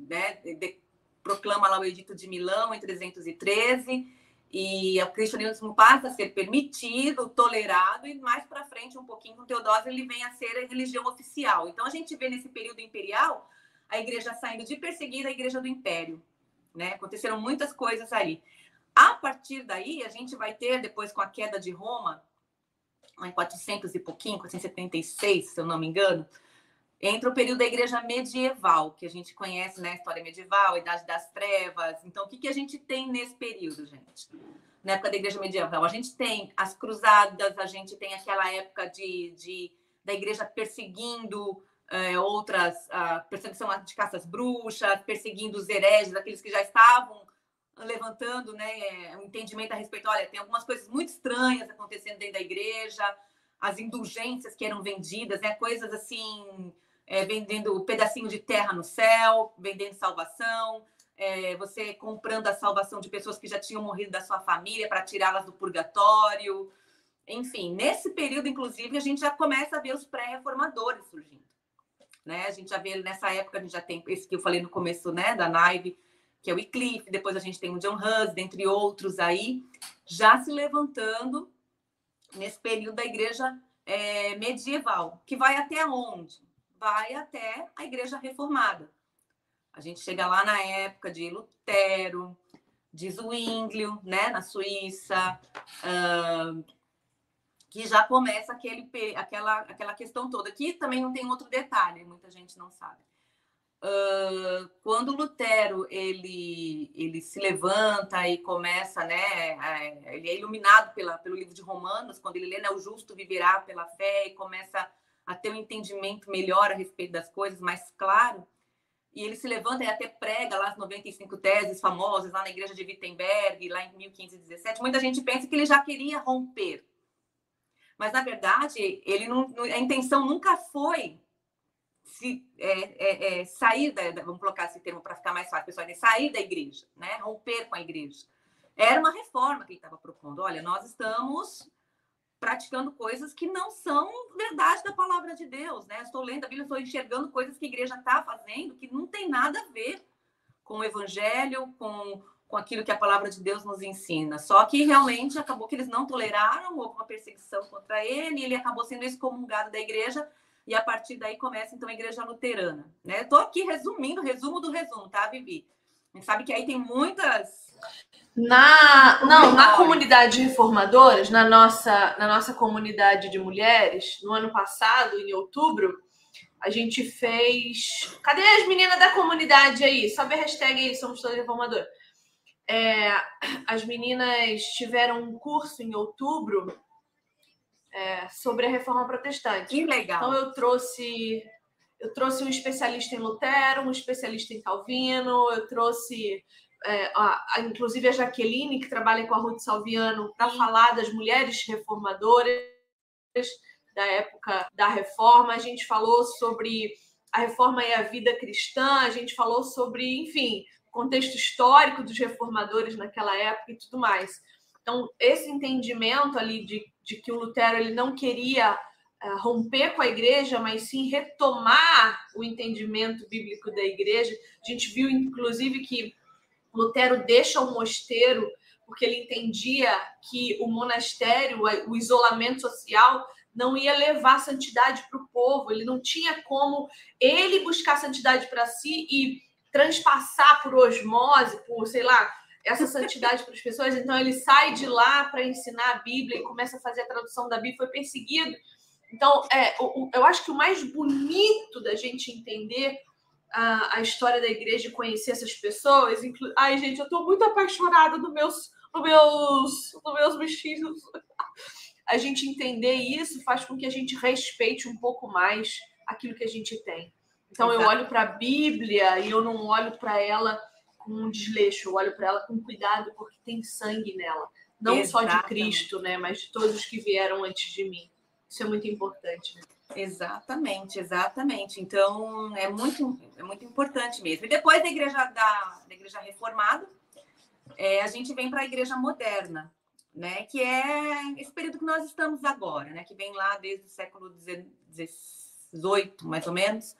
né? De, proclama lá o Edito de Milão em 313, e o cristianismo passa a ser permitido, tolerado, e mais para frente, um pouquinho com Teodósio, ele vem a ser a religião oficial. Então, a gente vê nesse período imperial a igreja saindo de perseguir a igreja do império. Né? Aconteceram muitas coisas aí. A partir daí, a gente vai ter, depois com a queda de Roma, em 400 e pouquinho, 476, se eu não me engano, entra o período da igreja medieval, que a gente conhece, né? História medieval, Idade das Trevas. Então, o que, que a gente tem nesse período, gente? Na época da igreja medieval, a gente tem as cruzadas, a gente tem aquela época de, de da igreja perseguindo é, outras, a perseguição de caças bruxas, perseguindo os hereges, aqueles que já estavam levantando né, um entendimento a respeito. Olha, tem algumas coisas muito estranhas acontecendo dentro da igreja, as indulgências que eram vendidas, né, coisas assim é, vendendo um pedacinho de terra no céu, vendendo salvação, é, você comprando a salvação de pessoas que já tinham morrido da sua família para tirá-las do purgatório. Enfim, nesse período, inclusive, a gente já começa a ver os pré-reformadores surgindo. né? A gente já vê nessa época, a gente já tem esse que eu falei no começo, né, da live, que é o Wycliffe, depois a gente tem o John Hus, dentre outros aí, já se levantando nesse período da igreja é, medieval, que vai até onde? Vai até a igreja reformada. A gente chega lá na época de Lutero, de Zwinglio, né, na Suíça, uh, que já começa aquele, aquela, aquela questão toda. Aqui também não tem outro detalhe, muita gente não sabe. Uh, quando Lutero ele, ele se levanta e começa, né, ele é iluminado pela, pelo livro de Romanos, quando ele lê, né, o justo viverá pela fé e começa a ter um entendimento melhor a respeito das coisas, mais claro, e ele se levanta e até prega lá as 95 teses famosas, lá na igreja de Wittenberg, lá em 1517. Muita gente pensa que ele já queria romper. Mas, na verdade, ele não, a intenção nunca foi se, é, é, é, sair da, vamos colocar esse termo para ficar mais fácil, pessoal, é sair da igreja, né? romper com a igreja. Era uma reforma que ele estava propondo. Olha, nós estamos praticando coisas que não são verdade da palavra de Deus, né? Estou lendo a Bíblia, estou enxergando coisas que a igreja está fazendo que não tem nada a ver com o evangelho, com, com aquilo que a palavra de Deus nos ensina. Só que realmente acabou que eles não toleraram, houve uma perseguição contra ele, ele acabou sendo excomungado da igreja, e a partir daí começa então a igreja luterana, né? Estou aqui resumindo, resumo do resumo, tá, Vivi? A gente sabe que aí tem muitas na, não, na comunidade de reformadoras, na nossa, na nossa comunidade de mulheres, no ano passado, em outubro, a gente fez. Cadê as meninas da comunidade aí? Sobe a hashtag aí, somos todas reformadoras. É, as meninas tiveram um curso em outubro é, sobre a reforma protestante. Que legal. Então eu trouxe eu trouxe um especialista em Lutero, um especialista em Calvino, eu trouxe é, a, a, inclusive a Jaqueline, que trabalha com a Ruth Salviano, para falar das mulheres reformadoras da época da reforma. A gente falou sobre a reforma e a vida cristã, a gente falou sobre, enfim, contexto histórico dos reformadores naquela época e tudo mais. Então, esse entendimento ali de, de que o Lutero ele não queria romper com a igreja, mas sim retomar o entendimento bíblico da igreja. A gente viu, inclusive, que Lutero deixa o mosteiro porque ele entendia que o monastério, o isolamento social, não ia levar santidade para o povo. Ele não tinha como ele buscar santidade para si e transpassar por osmose, por sei lá, essa santidade para as pessoas. Então ele sai de lá para ensinar a Bíblia e começa a fazer a tradução da Bíblia. Foi perseguido. Então, é, eu acho que o mais bonito da gente entender a, a história da igreja e conhecer essas pessoas. Inclu... Ai, gente, eu tô muito apaixonada nos meus, no meus, no meus bichinhos. A gente entender isso faz com que a gente respeite um pouco mais aquilo que a gente tem. Então Exato. eu olho para a Bíblia e eu não olho para ela com um desleixo, eu olho para ela com cuidado porque tem sangue nela, não Exatamente. só de Cristo, né, mas de todos os que vieram antes de mim. Isso é muito importante. Né? Exatamente, exatamente. Então é muito, é muito importante mesmo. E depois da igreja da, da igreja reformada, é, a gente vem para a igreja moderna, né? Que é esse período que nós estamos agora, né? Que vem lá desde o século XVIII, mais ou menos.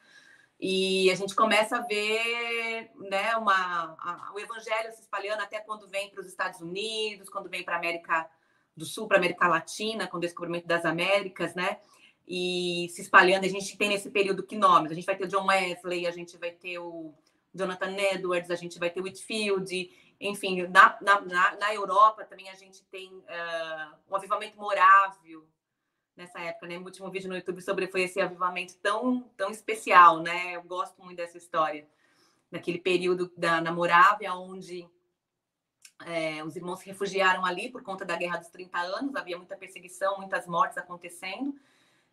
E a gente começa a ver né, uma, a, o evangelho se espalhando até quando vem para os Estados Unidos, quando vem para a América do Sul, para a América Latina, com o descobrimento das Américas, né? e se espalhando. A gente tem nesse período que nomes? A gente vai ter o John Wesley, a gente vai ter o Jonathan Edwards, a gente vai ter o Whitfield, enfim, na, na, na Europa também a gente tem uh, um avivamento morável nessa época, né? O último vídeo no YouTube sobre foi esse avivamento tão, tão especial, né? Eu gosto muito dessa história, daquele período da na Morávia, onde é, os irmãos se refugiaram ali por conta da Guerra dos 30 anos, havia muita perseguição, muitas mortes acontecendo,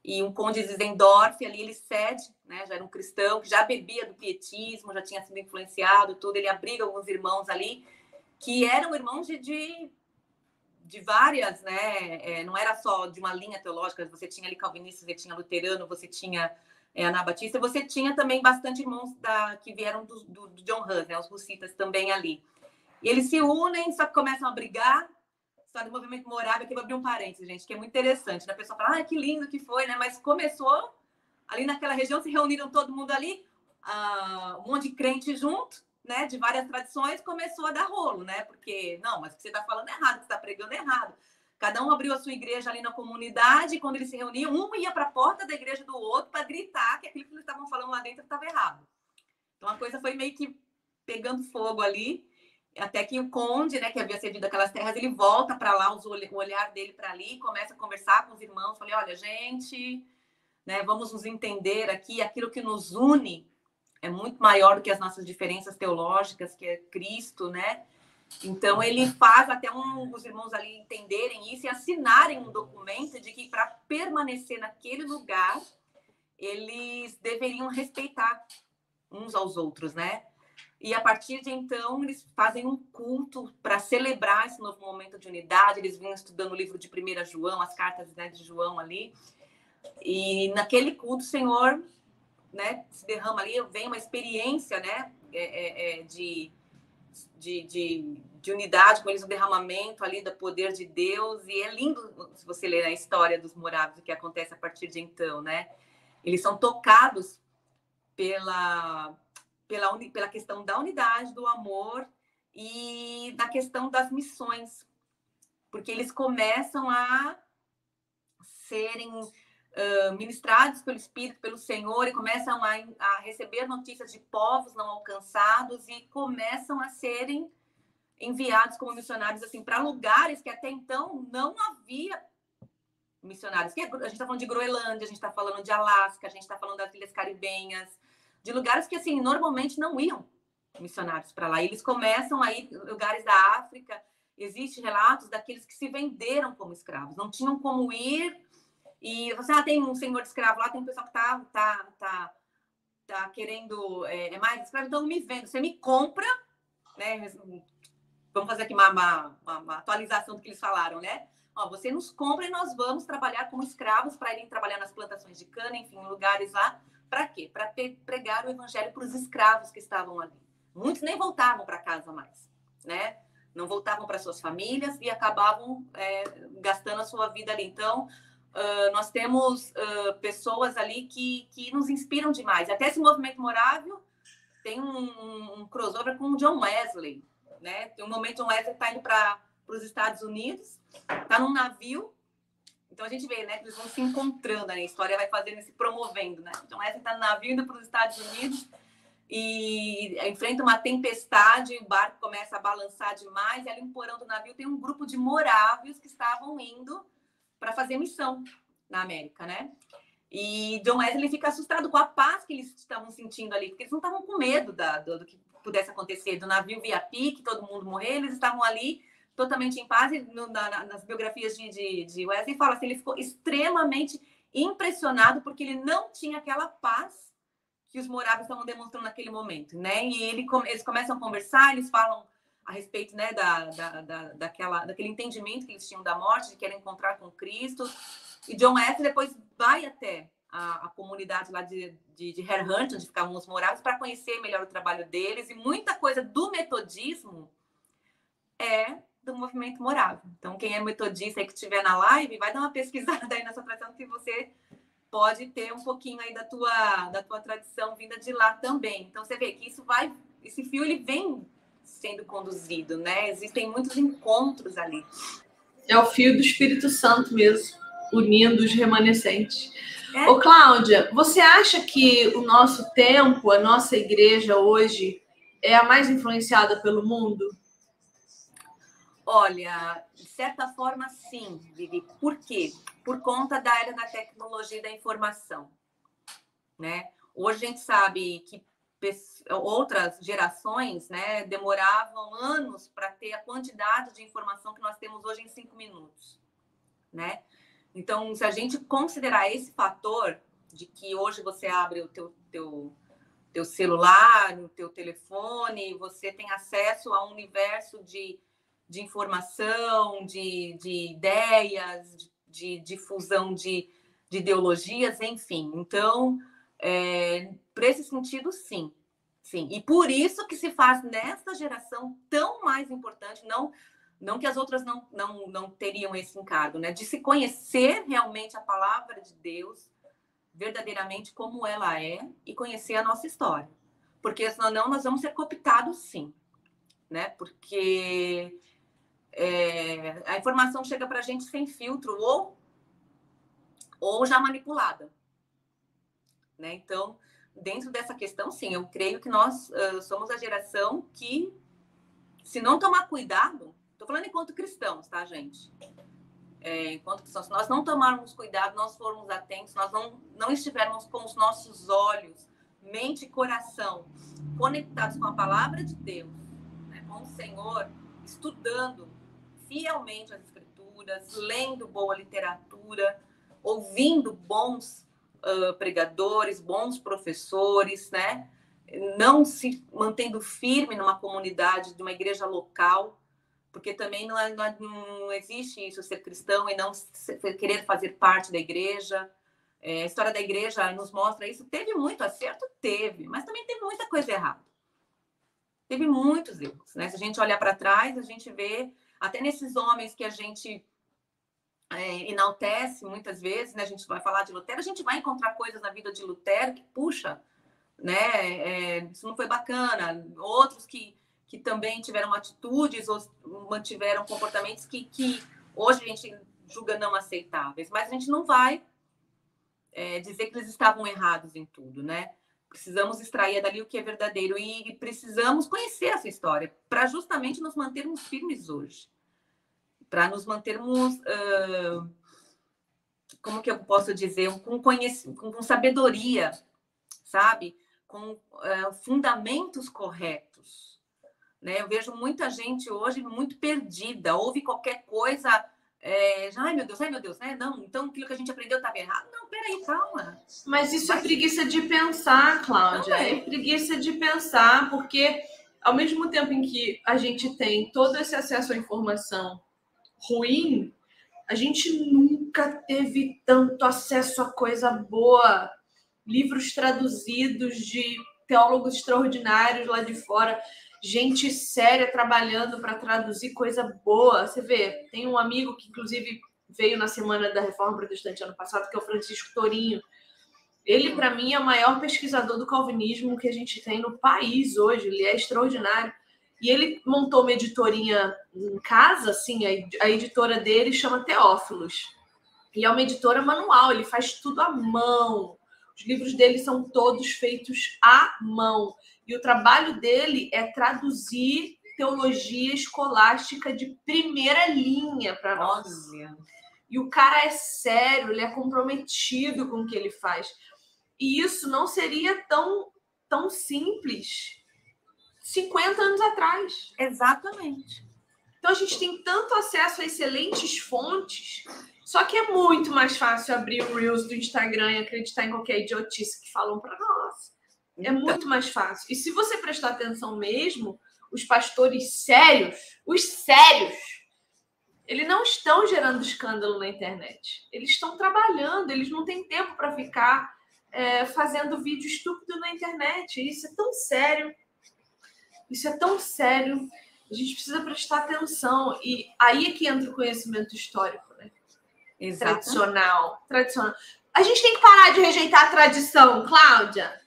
e um conde Zizendorf, ali ele cede, né, já era um cristão, que já bebia do pietismo, já tinha sido influenciado, tudo, ele abriga alguns irmãos ali, que eram irmãos de, de, de várias, né, é, não era só de uma linha teológica, você tinha ali calvinista, você tinha luterano, você tinha é, anabatista, você tinha também bastante irmãos da, que vieram do, do, do John Hus, né, os russitas também ali. E eles se unem, só que começam a brigar, história do movimento Morada, que eu vou abrir um parênteses, gente, que é muito interessante. Né? A pessoa fala, ah, que lindo que foi, né? Mas começou ali naquela região, se reuniram todo mundo ali, uh, um monte de crente junto, né, de várias tradições, começou a dar rolo, né? Porque, não, mas você está falando errado, você está pregando errado. Cada um abriu a sua igreja ali na comunidade, e quando eles se reuniam, um ia para a porta da igreja do outro para gritar que aquilo que eles estavam falando lá dentro estava errado. Então a coisa foi meio que pegando fogo ali, até que o conde, né, que havia cedido aquelas terras, ele volta para lá, o olhar dele para ali, começa a conversar com os irmãos, falei, olha, gente, né, vamos nos entender aqui, aquilo que nos une é muito maior do que as nossas diferenças teológicas, que é Cristo, né? Então ele faz até um, os irmãos ali entenderem isso e assinarem um documento de que para permanecer naquele lugar eles deveriam respeitar uns aos outros, né? E a partir de então eles fazem um culto para celebrar esse novo momento de unidade. Eles vinham estudando o livro de 1 João, as cartas né, de João ali. E naquele culto, o Senhor né, se derrama ali, vem uma experiência né, é, é, é, de, de, de, de, unidade com eles, um derramamento ali do poder de Deus. E é lindo se você ler a história dos morados, o que acontece a partir de então, né? Eles são tocados pela, pela, pela questão da unidade, do amor e da questão das missões, porque eles começam a serem uh, ministrados pelo Espírito, pelo Senhor, e começam a, a receber notícias de povos não alcançados e começam a serem enviados como missionários assim para lugares que até então não havia missionários. A gente está falando de Groenlândia, a gente está falando de Alasca, a gente está falando das Ilhas Caribenhas, de lugares que assim normalmente não iam missionários para lá. Eles começam a ir lugares da África. Existem relatos daqueles que se venderam como escravos, não tinham como ir e você ah, tem um senhor de escravo lá, tem um pessoal que tá, tá, tá, tá querendo é, é mais escravo, então me vende. Você me compra, né? Vamos fazer aqui uma, uma, uma, atualização do que eles falaram, né? Ó, você nos compra e nós vamos trabalhar como escravos para irem trabalhar nas plantações de cana, enfim, lugares lá. Para quê? Para pregar o evangelho para os escravos que estavam ali. Muitos nem voltavam para casa mais, né? Não voltavam para suas famílias e acabavam é, gastando a sua vida ali. Então, Uh, nós temos uh, pessoas ali que, que nos inspiram demais. Até esse movimento morável tem um, um crossover com o John Wesley. Né? Tem um momento John Wesley está indo para os Estados Unidos, está num navio. Então a gente vê né, que eles vão se encontrando, né? a história vai fazendo, se promovendo. Né? John Wesley está navio indo para os Estados Unidos e enfrenta uma tempestade, o barco começa a balançar demais, e ali no porão do navio tem um grupo de morávios que estavam indo para fazer missão na América, né? E John Wesley fica assustado com a paz que eles estavam sentindo ali, porque eles não estavam com medo da, do, do, que pudesse acontecer, do navio via pique, todo mundo morrer, eles estavam ali totalmente em paz, no, na, nas biografias de, de, de Wesley fala assim, ele ficou extremamente impressionado porque ele não tinha aquela paz que os moráveis estavam demonstrando naquele momento, né? E ele, eles começam a conversar, eles falam a respeito né, da, da, da, daquela, daquele entendimento que eles tinham da morte, de querer encontrar com Cristo. E John Wesley depois vai até a, a comunidade lá de, de, de Herhunt, onde ficavam os morados, para conhecer melhor o trabalho deles. E muita coisa do metodismo é do movimento morável. Então, quem é metodista e que estiver na live, vai dar uma pesquisada aí nessa tradição que você pode ter um pouquinho aí da tua, da tua tradição vinda de lá também. Então, você vê que isso vai, esse fio ele vem sendo conduzido, né? Existem muitos encontros ali. É o fio do Espírito Santo mesmo, unindo os remanescentes. É. Ô, Cláudia, você acha que o nosso tempo, a nossa igreja hoje, é a mais influenciada pelo mundo? Olha, de certa forma, sim, Vivi. Por quê? Por conta da era da tecnologia e da informação. Né? Hoje a gente sabe que outras gerações né, demoravam anos para ter a quantidade de informação que nós temos hoje em cinco minutos. Né? Então, se a gente considerar esse fator de que hoje você abre o teu, teu, teu celular, o teu telefone, você tem acesso a um universo de, de informação, de, de ideias, de, difusão de, de ideologias, enfim. Então, é, para esse sentido, sim. Sim. E por isso que se faz nesta geração tão mais importante, não não que as outras não, não, não teriam esse encargo, né? De se conhecer realmente a palavra de Deus, verdadeiramente como ela é e conhecer a nossa história. Porque senão nós vamos ser cooptados sim, né? Porque é, a informação chega para a gente sem filtro ou, ou já manipulada. Né? Então, dentro dessa questão, sim, eu creio que nós uh, somos a geração que, se não tomar cuidado, estou falando enquanto cristãos, tá, gente? É, enquanto cristãos, se nós não tomarmos cuidado, nós formos atentos, nós não, não estivermos com os nossos olhos, mente e coração conectados com a palavra de Deus, né, com o Senhor, estudando fielmente as Escrituras, lendo boa literatura, ouvindo bons uh, pregadores, bons professores, né? Não se mantendo firme numa comunidade, de uma igreja local, porque também não, é, não, é, existe isso, ser cristão e não querer fazer parte da igreja. É, a história da igreja nos mostra isso. Teve muito acerto? Teve, mas também teve muita coisa errada. Teve muitos erros. Né? Se a gente olhar para trás, a gente vê até nesses homens que a gente é, enaltece muitas vezes, né? A gente vai falar de Lutero, a gente vai encontrar coisas na vida de Lutero que, puxa, né? É, isso não foi bacana. Outros que, que também tiveram atitudes ou mantiveram comportamentos que, que hoje a gente julga não aceitáveis, mas a gente não vai é, dizer que eles estavam errados em tudo, né? Precisamos extrair dali o que é verdadeiro e precisamos conhecer essa história para justamente nos mantermos firmes hoje, para nos mantermos, uh, como que eu posso dizer, com, conhecimento, com sabedoria, sabe? Com uh, fundamentos corretos. Né? Eu vejo muita gente hoje muito perdida, ouve qualquer coisa é, ai meu Deus, ai meu Deus, né? Não, então aquilo que a gente aprendeu estava errado. Não, peraí, calma. Mas isso é é preguiça de pensar, Cláudia. É. é preguiça de pensar, porque ao mesmo tempo em que a gente tem todo esse acesso à informação ruim, a gente nunca teve tanto acesso a coisa boa. Livros traduzidos de teólogos extraordinários lá de fora gente séria trabalhando para traduzir coisa boa. Você vê, tem um amigo que, inclusive, veio na semana da Reforma Protestante ano passado, que é o Francisco Torinho. Ele, para mim, é o maior pesquisador do calvinismo que a gente tem no país hoje. Ele é extraordinário. E ele montou uma editorinha em casa, assim, a editora dele chama Teófilos. E é uma editora manual, ele faz tudo à mão. Os livros dele são todos feitos à mão. E o trabalho dele é traduzir teologia escolástica de primeira linha para nós. E o cara é sério, ele é comprometido com o que ele faz. E isso não seria tão, tão simples 50 anos atrás. Exatamente. Então a gente tem tanto acesso a excelentes fontes, só que é muito mais fácil abrir o Reels do Instagram e acreditar em qualquer idiotice que falam para nós. É muito mais fácil. E se você prestar atenção mesmo, os pastores sérios, os sérios, eles não estão gerando escândalo na internet. Eles estão trabalhando, eles não têm tempo para ficar é, fazendo vídeo estúpido na internet. Isso é tão sério. Isso é tão sério. A gente precisa prestar atenção. E aí é que entra o conhecimento histórico, né? Tradicional. Tradicional. A gente tem que parar de rejeitar a tradição, Cláudia.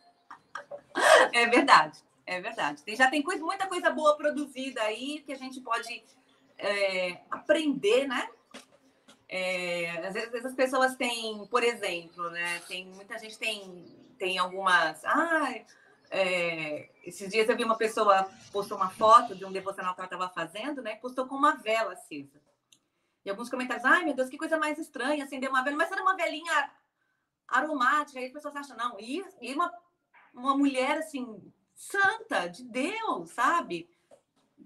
É verdade, é verdade. Tem, já tem coisa, muita coisa boa produzida aí que a gente pode é, aprender, né? É, às vezes as pessoas têm, por exemplo, né? Tem muita gente tem tem algumas, ah, é, esses dias eu vi uma pessoa postou uma foto de um devocional que ela estava fazendo, né? Postou com uma vela acesa. E alguns comentários, ai meu Deus, que coisa mais estranha acender uma vela, mas era uma velinha aromática. Aí as pessoas acham, não, e, e uma uma mulher assim santa de Deus, sabe?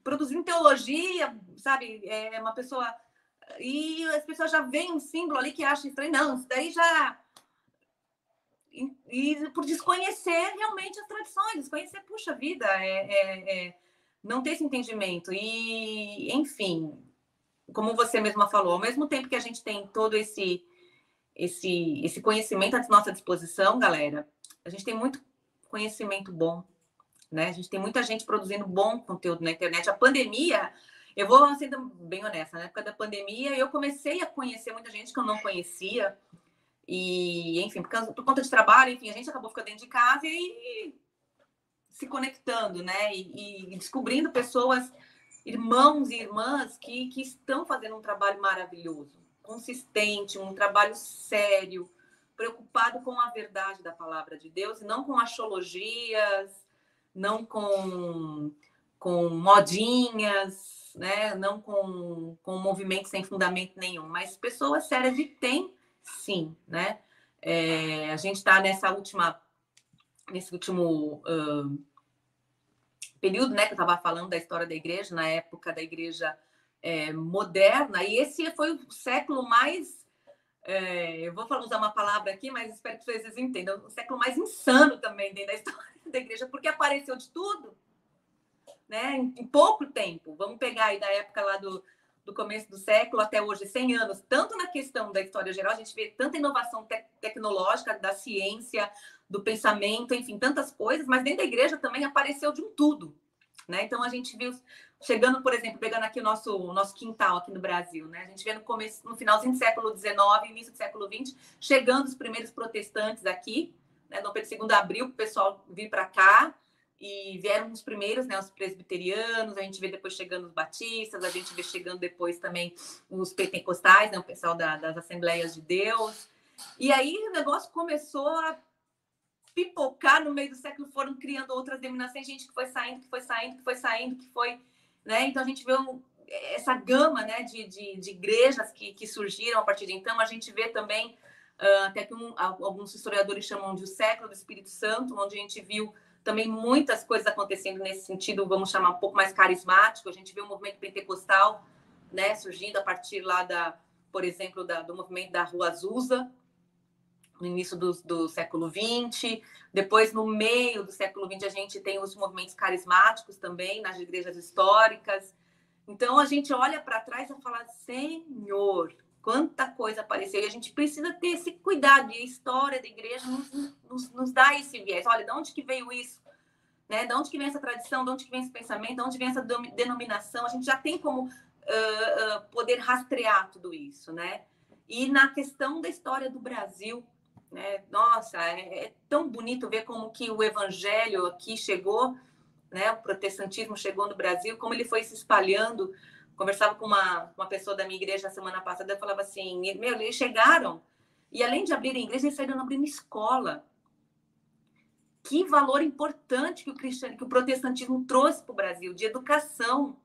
Produzindo teologia, sabe? É uma pessoa e as pessoas já veem um símbolo ali que acham estranho. Não, isso daí já e, e por desconhecer realmente as tradições, desconhecer, puxa vida, é, é, é, não ter esse entendimento. E, enfim, como você mesma falou, ao mesmo tempo que a gente tem todo esse, esse, esse conhecimento à nossa disposição, galera, a gente tem muito conhecimento bom. Né? A gente tem muita gente produzindo bom conteúdo na internet. A pandemia, eu vou sendo bem honesta, na época da pandemia, eu comecei a conhecer muita gente que eu não conhecia. E, enfim, por, por, conta de trabalho, enfim, a gente acabou ficando dentro de casa e se conectando, né? E, e, descobrindo pessoas, irmãos e irmãs que, que estão fazendo um trabalho maravilhoso, consistente, um trabalho sério, preocupado com a verdade da palavra de Deus, e não com astrologias, não com, com modinhas, né? não com, com movimentos sem fundamento nenhum, mas pessoas sérias e tem sim, né? É, a gente está nessa última, nesse último uh, período, né, que eu estava falando da história da igreja, na época da igreja é, moderna, e esse foi o século mais é, eu vou usar uma palavra aqui, mas espero que vocês entendam. O século mais insano também dentro da história da igreja, porque apareceu de tudo, né? Em pouco tempo. Vamos pegar aí da época lá do, do começo do século até hoje, 100 anos, tanto na questão da história geral, a gente vê tanta inovação te tecnológica, da ciência, do pensamento, enfim, tantas coisas, mas dentro da igreja também apareceu de um tudo. Né? Então a gente viu chegando, por exemplo, pegando aqui o nosso, o nosso quintal aqui no Brasil, né? A gente vê no começo, no finalzinho do século XIX, início do século XX, chegando os primeiros protestantes aqui, né? Dom Pedro II abriu o pessoal vir para cá e vieram os primeiros, né? Os presbiterianos, a gente vê depois chegando os batistas, a gente vê chegando depois também os pentecostais, né? O pessoal da, das Assembleias de Deus. E aí o negócio começou a pipocar no meio do século, foram criando outras denominações, gente que foi saindo, que foi saindo, que foi saindo, que foi né? Então a gente vê um, essa gama né, de, de, de, igrejas que, que surgiram a partir de então. A gente vê também, uh, até que um, alguns historiadores chamam de o século do Espírito Santo, onde a gente viu também muitas coisas acontecendo nesse sentido, vamos chamar um pouco mais carismático. A gente vê o movimento pentecostal né, surgindo a partir lá da, por exemplo, da, do movimento da Rua Azusa, no início do, do século XX. Depois, no meio do século XX, a gente tem os movimentos carismáticos também, nas igrejas históricas. Então, a gente olha para trás e fala, Senhor, quanta coisa apareceu. E a gente precisa ter esse cuidado. E a história da igreja nos, nos, nos dá esse viés. Olha, de onde que veio isso? Né? De onde que vem essa tradição? De onde que vem esse pensamento? De onde vem essa denominação? A gente já tem como uh, uh, poder rastrear tudo isso, né? E na questão da história do Brasil, né? Nossa, é, é, tão bonito ver como que o evangelho aqui chegou, né? O protestantismo chegou no Brasil, como ele foi se espalhando. Conversava com uma, uma pessoa da minha igreja na semana passada, eu falava assim, meu, eles chegaram e além de abrirem igreja, eles saíram abrindo escola. Que valor importante que o cristiano, que o protestantismo trouxe para o Brasil de educação,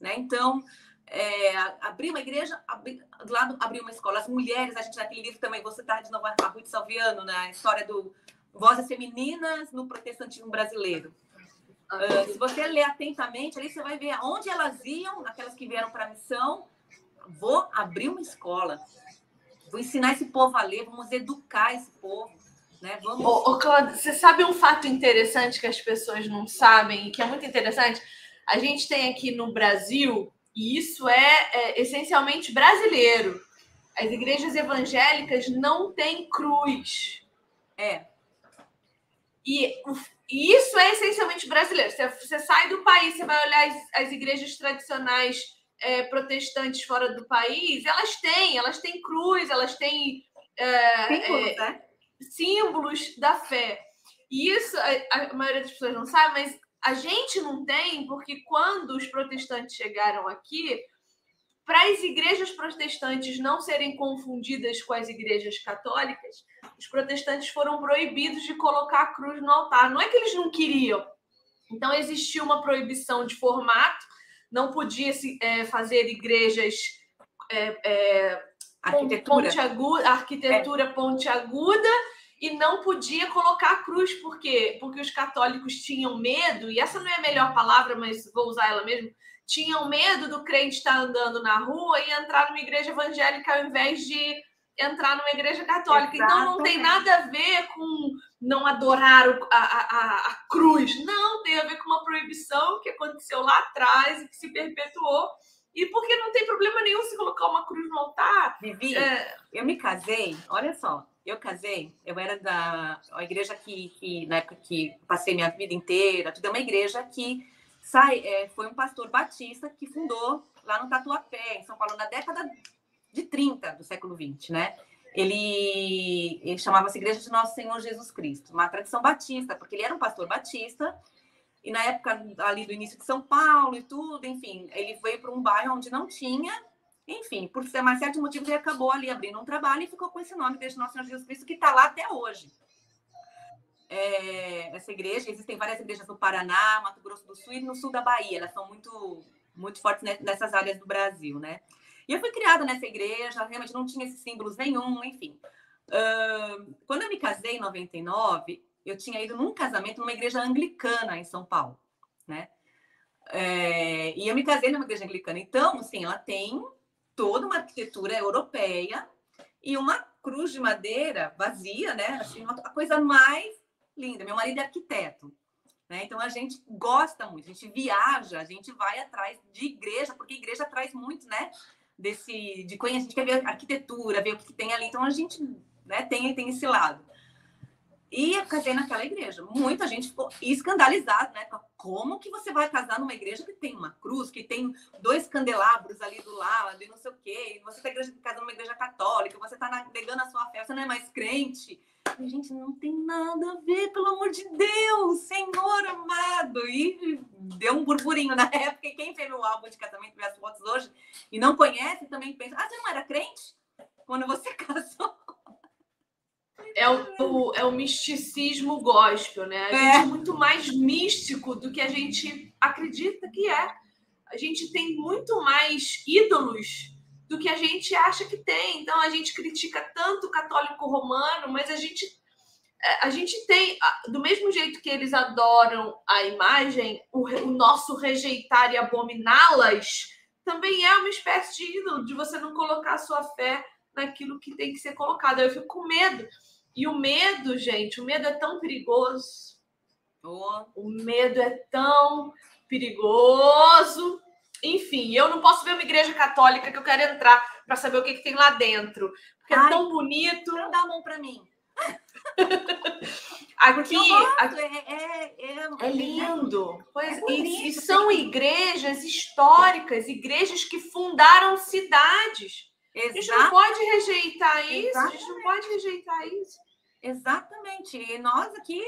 né? Então, é, abrir uma igreja, abrir, do lado abrir uma escola. As mulheres, a gente naquele livro também, você está de novo a Ruth Salviano, na história do Vozes Femininas no Protestantismo Brasileiro. Uh, se você ler atentamente, ali você vai ver onde elas iam, aquelas que vieram para a missão. Vou abrir uma escola, vou ensinar esse povo a ler, vamos educar esse povo. Né? Vamos... Ô, ô, você sabe um fato interessante que as pessoas não sabem e que é muito interessante? A gente tem aqui no Brasil e isso é, é essencialmente brasileiro. As igrejas evangélicas não têm cruz. É. E, e isso é essencialmente brasileiro. Você, você, sai do país, você vai olhar as, as igrejas tradicionais é, protestantes fora do país, elas têm, elas têm cruz, elas têm é, símbolos, é, né? símbolos da fé. E isso a, a maioria das pessoas não sabe, mas a gente não tem, porque quando os protestantes chegaram aqui, para as igrejas protestantes não serem confundidas com as igrejas católicas, os protestantes foram proibidos de colocar a cruz no altar. Não é que eles não queriam. Então, existia uma proibição de formato, não podia se é, fazer igrejas é, é, arquitetura. Pontiaguda, arquitetura é. pontiaguda e não podia colocar a cruz, por quê? Porque os católicos tinham medo, e essa não é a melhor palavra, mas vou usar ela mesmo, tinham medo do crente estar andando na rua e entrar numa igreja evangélica ao invés de entrar numa igreja católica. Exatamente. Então não tem nada a ver com não adorar a, a, a, cruz. Não, tem a ver com uma proibição que aconteceu lá atrás e que se perpetuou. E porque não tem problema nenhum se colocar uma cruz no altar. Vivi, é... eu me casei, olha só, eu casei, eu era da igreja que, que na época que passei minha vida inteira, tudo é uma igreja que sai, é, foi um pastor batista que fundou lá no Tatuapé, em São Paulo, na década de 30 do século 20, né? ele, ele chamava-se Igreja de Nosso Senhor Jesus Cristo, uma tradição batista, porque ele era um pastor batista, e na época ali do início de São Paulo e tudo, enfim, ele veio para um bairro onde não tinha, enfim, por mais certos motivos, ele acabou ali abrindo um trabalho e ficou com esse nome, Igreja de Nosso Senhor Jesus Cristo, que está lá até hoje. É, essa igreja, existem várias igrejas no Paraná, Mato Grosso do Sul e no sul da Bahia, elas são muito, muito fortes nessas áreas do Brasil, né? E eu fui criada nessa igreja, realmente não tinha esses símbolos nenhum, enfim. Uh, quando eu me casei em 99, eu tinha ido num casamento numa igreja anglicana em São Paulo, né? É, e eu me casei numa igreja anglicana. Então, assim, ela tem toda uma arquitetura europeia e uma cruz de madeira vazia, né? Assim, a coisa mais linda. Meu marido é arquiteto. Né? Então a gente gosta muito, a gente viaja, a gente vai atrás de igreja, porque igreja traz muito, né? desse de conhecer, a gente quer ver arquitetura, ver o que tem ali, então a gente né, tem, tem esse lado. E eu casei naquela igreja. Muita gente ficou escandalizada, né? Como que você vai casar numa igreja que tem uma cruz, que tem dois candelabros ali do lado, e não sei o quê, você está casando numa igreja católica, você está negando a sua fé, você não é mais crente. E, gente, não tem nada a ver, pelo amor de Deus, Senhor amado. E deu um burburinho na época. E quem fez meu álbum de casamento, vê as fotos hoje, e não conhece, também pensa: ah, você não era crente? Quando você casou. É o, o, é o misticismo gospel, né? A gente é. é muito mais místico do que a gente acredita que é. A gente tem muito mais ídolos do que a gente acha que tem. Então a gente critica tanto o católico romano, mas a gente é, a gente tem, do mesmo jeito que eles adoram a imagem, o, o nosso rejeitar e abominá-las também é uma espécie de ídolo, de você não colocar a sua fé naquilo que tem que ser colocado. Eu fico com medo. E o medo, gente, o medo é tão perigoso. Oh. O medo é tão perigoso enfim, eu não posso ver uma igreja católica que eu quero entrar para saber o que, que, tem lá dentro. Porque é Ai, é tão bonito. Não dá a mão para mim. aqui, aqui é, é, é, é, lindo. Pois, é e, e são igrejas históricas, igrejas que fundaram cidades. Exato. A gente não pode rejeitar isso. Exatamente. A gente não pode rejeitar isso. Exatamente. E nós aqui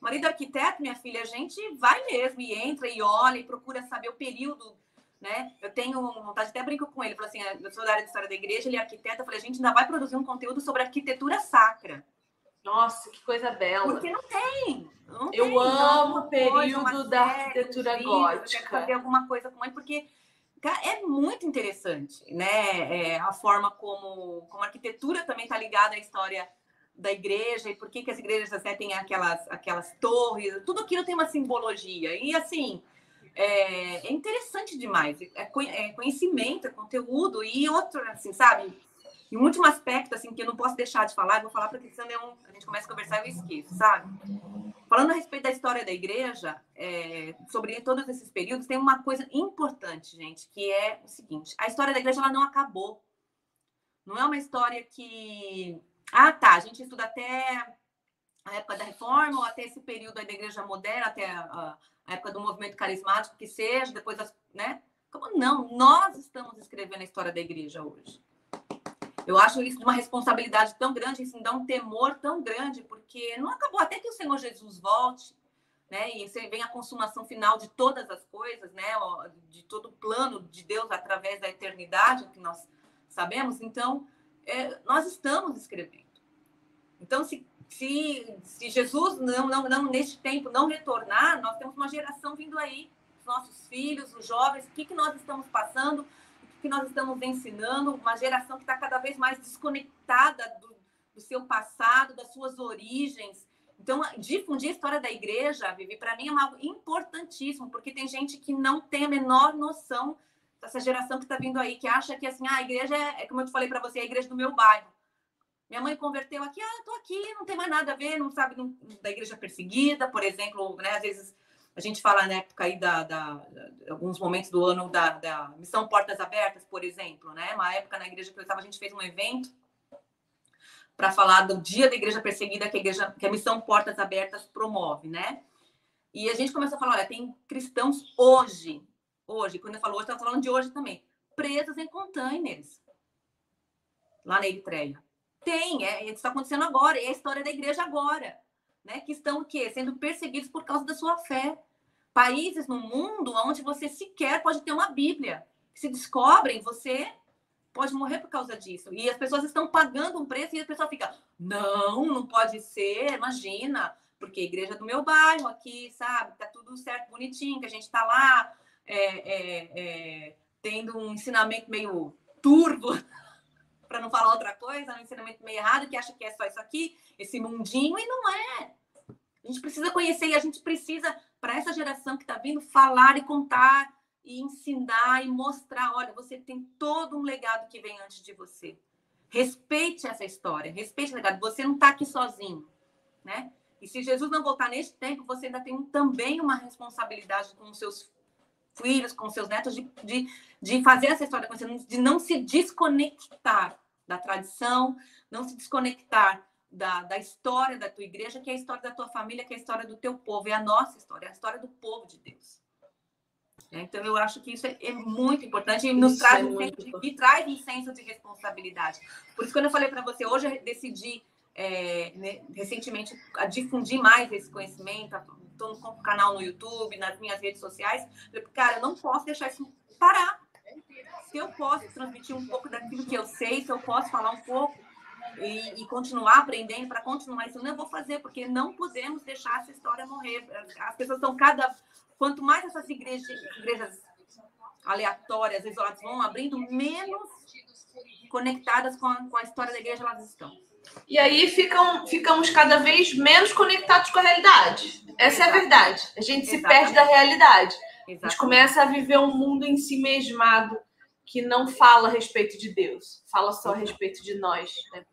marido arquiteto, minha filha, a gente vai mesmo e entra e olha e procura saber o período né? Eu tenho vontade, até brinco com ele, falo assim, eu sou da área de história da igreja, ele é arquiteto, eu falei, a gente ainda vai produzir um conteúdo sobre arquitetura sacra. Nossa, que coisa bela. Porque não tem. Não eu tem, amo o período da arquitetura gótica. fazer alguma coisa com ele, porque cara, é muito interessante, né? É, a forma como, como a arquitetura também está ligada à história da igreja e por que, que as igrejas até têm aquelas, aquelas torres, tudo aquilo tem uma simbologia. E assim, é, é interessante demais. É, é, conhecimento, é conteúdo e outro, assim, sabe? E um último aspecto, assim, que eu não posso deixar de falar, vou falar porque senão a gente começa a conversar e eu esqueço, sabe? Falando a respeito da história da igreja, é, sobre todos esses períodos, tem uma coisa importante, gente, que é o seguinte: a história da igreja ela não acabou. Não é uma história que. Ah, tá, a gente estuda até a época da reforma, ou até esse período da igreja moderna, até a, a época do movimento carismático, que seja, depois das. Né? Como não? Nós estamos escrevendo a história da igreja hoje. Eu acho isso uma responsabilidade tão grande, isso me dá um temor tão grande, porque não acabou até que o Senhor Jesus volte, né? E vem a consumação final de todas as coisas, né? De todo o plano de Deus através da eternidade, que nós sabemos. Então, é, nós estamos escrevendo. Então, se se, se Jesus não, não, não, neste tempo, não retornar, nós temos uma geração vindo aí, os nossos filhos, os jovens, o que, que nós estamos passando, o que, que nós estamos ensinando, uma geração que está cada vez mais desconectada do, do seu passado, das suas origens. Então, difundir a história da igreja, Vivi, para mim é algo importantíssimo, porque tem gente que não tem a menor noção dessa geração que está vindo aí, que acha que assim, ah, a igreja é, é como eu te falei para você, é a igreja do meu bairro. Minha mãe converteu aqui, ah, tô aqui, não tem mais nada a ver, não sabe não, da igreja perseguida, por exemplo, né? Às vezes a gente fala na época aí da, da, alguns momentos do ano da, da, missão Portas Abertas, por exemplo, né? Uma época na igreja que eu estava, a gente fez um evento para falar do dia da igreja perseguida que a, igreja, que a missão Portas Abertas promove, né? E a gente começou a falar, olha, tem cristãos hoje, hoje, quando eu falo hoje, eu estava falando de hoje também, presos em containers lá na Eritreia Tem, é, isso está acontecendo agora, é a história da igreja agora, né? Que estão o quê? Sendo perseguidos por causa da sua fé. Países no mundo onde você sequer pode ter uma Bíblia. Se descobrem, você pode morrer por causa disso. E as pessoas estão pagando um preço e a pessoa fica, não, não pode ser, imagina, porque a igreja do meu bairro aqui, sabe, tá tudo certo, bonitinho, que a gente tá lá é, é, é, tendo um ensinamento meio turvo, para não falar outra coisa, um ensinamento meio errado, que acha que é só isso aqui, esse mundinho, e não é. A gente precisa conhecer e a gente precisa, para essa geração que está vindo, falar e contar e ensinar e mostrar: olha, você tem todo um legado que vem antes de você. Respeite essa história, respeite o legado. Você não está aqui sozinho, né? E se Jesus não voltar neste tempo, você ainda tem também uma responsabilidade com os seus filhos, com seus netos, de, de, de fazer essa história acontecer, de não se desconectar da tradição, não se desconectar da, da história da tua igreja, que é a história da tua família, que é a história do teu povo, é a nossa história, é a história do povo de Deus. É, então, eu acho que isso é, é muito importante e nos isso traz, é um senso de, e traz um senso de responsabilidade. Por isso, quando eu falei para você, hoje eu decidi é, né, recentemente a difundir mais esse conhecimento, estou no canal no YouTube, nas minhas redes sociais. Falei, cara, eu não posso deixar isso parar. Se eu posso transmitir um pouco daquilo que eu sei, se eu posso falar um pouco e, e continuar aprendendo para continuar isso, eu vou fazer, porque não podemos deixar essa história morrer. As pessoas estão cada Quanto mais essas igrejas, igrejas aleatórias, isoladas vão abrindo, menos conectadas com a, com a história da igreja elas estão. E aí ficam, ficamos cada vez menos conectados com a realidade. Essa Exato. é a verdade. A gente se Exatamente. perde da realidade. Exatamente. A gente começa a viver um mundo em si mesmado que não fala a respeito de Deus, fala só a respeito de nós. Né?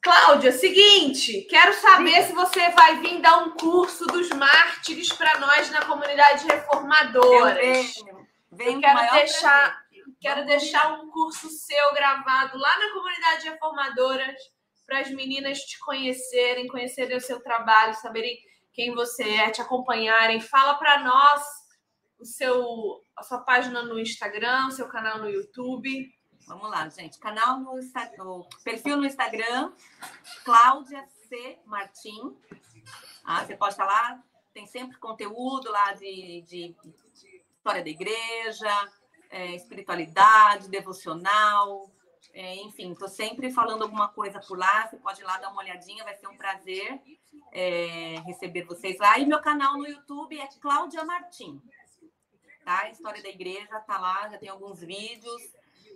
Cláudia, seguinte, quero saber Sim. se você vai vir dar um curso dos mártires para nós na comunidade reformadora. Eu venho, venho Eu quero deixar, quero deixar um curso seu gravado lá na comunidade reformadora para as meninas te conhecerem, conhecerem o seu trabalho, saberem quem você é, te acompanharem. Fala para nós o seu, a sua página no Instagram, seu canal no YouTube. Vamos lá, gente. Canal no Instagram, perfil no Instagram, Cláudia C. Martim. Ah, você pode estar lá, tem sempre conteúdo lá de, de história da igreja, é, espiritualidade, devocional, é, enfim, estou sempre falando alguma coisa por lá. Você pode ir lá dar uma olhadinha, vai ser um prazer é, receber vocês lá. E meu canal no YouTube é Cláudia Martim. Tá? História da igreja tá lá, já tem alguns vídeos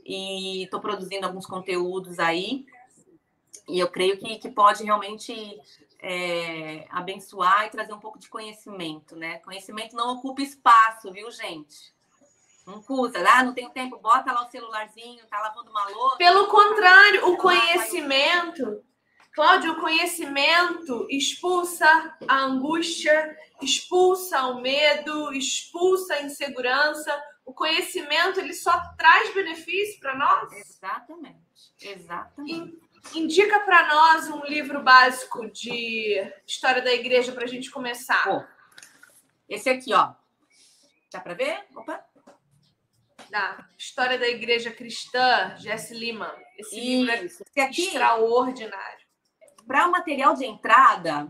e estou produzindo alguns conteúdos aí. E eu creio que, que pode realmente é, abençoar e trazer um pouco de conhecimento, né? Conhecimento não ocupa espaço, viu, gente? Não custa, ah, não tenho tempo, bota lá o celularzinho, tá lavando uma louça. Pelo contrário, o conhecimento, Cláudio, o conhecimento expulsa a angústia, expulsa o medo, expulsa a insegurança, o conhecimento ele só traz benefício para nós? Exatamente. Exatamente. Indica para nós um livro básico de história da igreja para a gente começar. Esse aqui, ó. Dá para ver? Opa. Da História da Igreja Cristã, Jesse Lima. Esse Isso. livro é aqui, extraordinário. Para o material de entrada,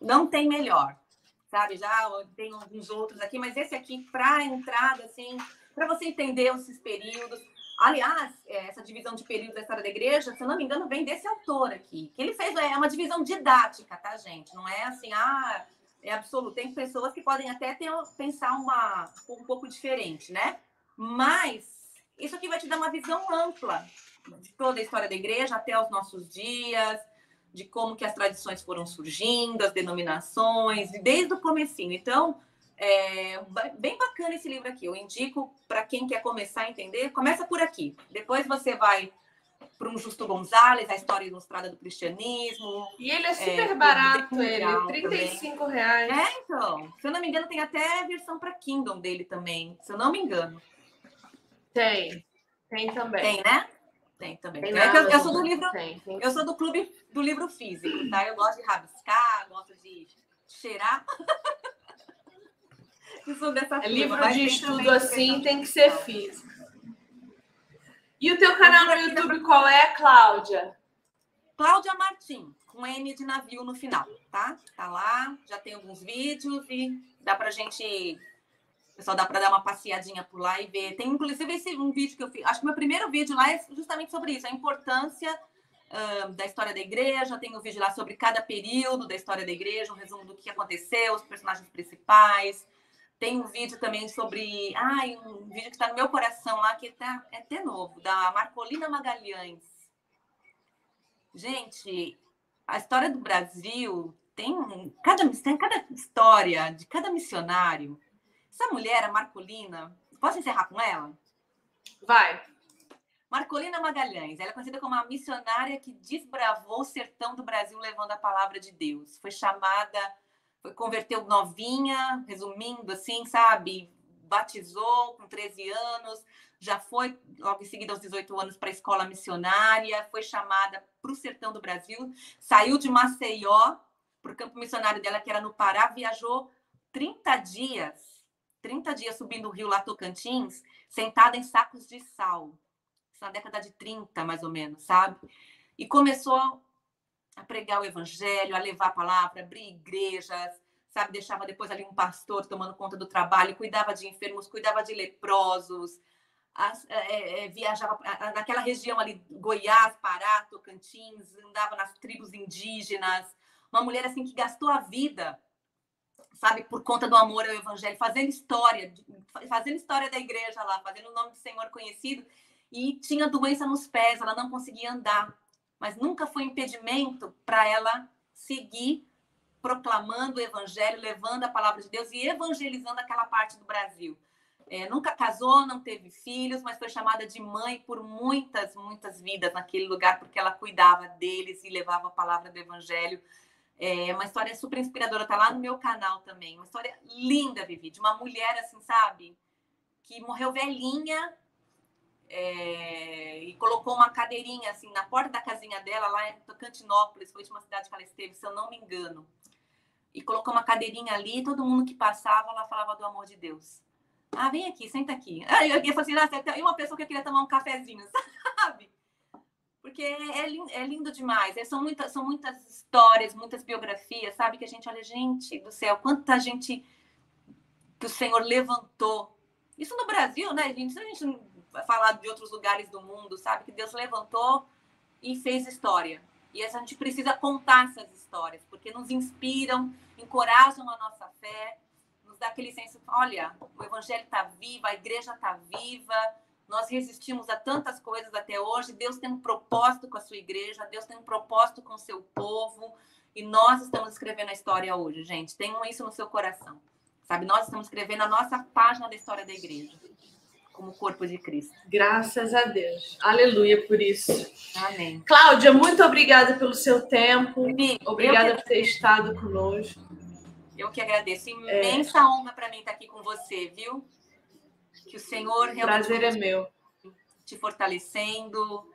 não tem melhor sabe? Já tem alguns outros aqui, mas esse aqui, para entrada, assim, para você entender esses períodos. Aliás, é, essa divisão de períodos da história da igreja, se eu não me engano, vem desse autor aqui, que ele fez, é uma divisão didática, tá, gente? Não é assim, ah, é absoluto. Tem pessoas que podem até ter, pensar uma, um pouco diferente, né? Mas isso aqui vai te dar uma visão ampla de toda a história da igreja até os nossos dias, de como que as tradições foram surgindo, as denominações, desde o comecinho. Então, é bem bacana esse livro aqui. Eu indico para quem quer começar a entender, começa por aqui. Depois você vai para um Justo Gonzalez, a história ilustrada do cristianismo. E ele é super é, barato, ele, 35 também. reais. É, então. Se eu não me engano, tem até a versão para Kindle dele também, se eu não me engano. Tem, tem também. Tem, né? Tem também. Tem é eu, eu, sou do livro, tem, tem. eu sou do clube do livro físico, tá? Eu gosto de rabiscar, gosto de cheirar. dessa é livro de estudo assim tem que ser físico. E o teu canal no YouTube qual é, Cláudia? Cláudia Martim, com N de navio no final, tá? Tá lá, já tem alguns vídeos e dá pra gente. Pessoal, dá para dar uma passeadinha por lá e ver. Tem inclusive esse um vídeo que eu fiz. Acho que meu primeiro vídeo lá é justamente sobre isso, a importância uh, da história da igreja. Tem um vídeo lá sobre cada período da história da igreja, um resumo do que aconteceu, os personagens principais. Tem um vídeo também sobre. Ai, um vídeo que está no meu coração lá, que tá, é até novo, da Marcolina Magalhães. Gente, a história do Brasil tem cada, tem cada história de cada missionário. Essa mulher, a Marcolina, posso encerrar com ela? Vai. Marcolina Magalhães, ela é conhecida como a missionária que desbravou o sertão do Brasil levando a palavra de Deus. Foi chamada, foi converteu novinha, resumindo assim, sabe? Batizou com 13 anos, já foi logo em seguida aos 18 anos para a escola missionária, foi chamada para o sertão do Brasil, saiu de Maceió para o campo missionário dela, que era no Pará, viajou 30 dias, 30 dias subindo o rio lá Tocantins, sentada em sacos de sal. Isso na década de 30, mais ou menos, sabe? E começou a pregar o evangelho, a levar a palavra, abrir igrejas, sabe? Deixava depois ali um pastor tomando conta do trabalho, cuidava de enfermos, cuidava de leprosos, as, é, é, é viajava naquela região ali, Goiás, Pará, Tocantins, andava nas tribos indígenas. Uma mulher assim que gastou a vida, sabe, por conta do amor ao evangelho, fazendo história, fazendo história da igreja lá, fazendo o nome do Senhor conhecido. E tinha doença nos pés, ela não conseguia andar. Mas nunca foi impedimento para ela seguir proclamando o evangelho, levando a palavra de Deus e evangelizando aquela parte do Brasil. É, nunca casou, não teve filhos, mas foi chamada de mãe por muitas, muitas vidas naquele lugar, porque ela cuidava deles e levava a palavra do Evangelho. É uma história super inspiradora, tá lá no meu canal também. Uma história linda, Vivi, de uma mulher, assim, sabe? Que morreu velhinha é, e colocou uma cadeirinha, assim, na porta da casinha dela, lá em Tocantinópolis, foi uma cidade que ela esteve, se eu não me engano. E colocou uma cadeirinha ali, e todo mundo que passava, ela falava do amor de Deus. Ah, vem aqui, senta aqui. Aí eu, eu falei assim, e uma pessoa que queria tomar um cafezinho, sabe? Porque é, lindo, é lindo demais. É, são, muitas, são muitas histórias, muitas biografias, sabe? Que a gente olha, gente do céu, quanta gente que o Senhor levantou. Isso no Brasil, né, gente? Se a gente falar de outros lugares do mundo, sabe? Que Deus levantou e fez história. E a gente precisa contar essas histórias, porque nos inspiram, encorajam a nossa fé nos dá aquele senso, olha, o evangelho está vivo, a igreja está viva, nós resistimos a tantas coisas até hoje, Deus tem um propósito com a sua igreja, Deus tem um propósito com o seu povo, e nós estamos escrevendo a história hoje, gente. Tenham isso no seu coração. Sabe, nós estamos escrevendo a nossa página da história da igreja, como corpo de Cristo. Graças a Deus. Aleluia por isso. Amém. Cláudia, muito obrigada pelo seu tempo. obrigada por ter estado conosco. Eu que agradeço. Imensa é. honra para mim estar aqui com você, viu? Que o Senhor realmente. Prazer é meu. Te fortalecendo,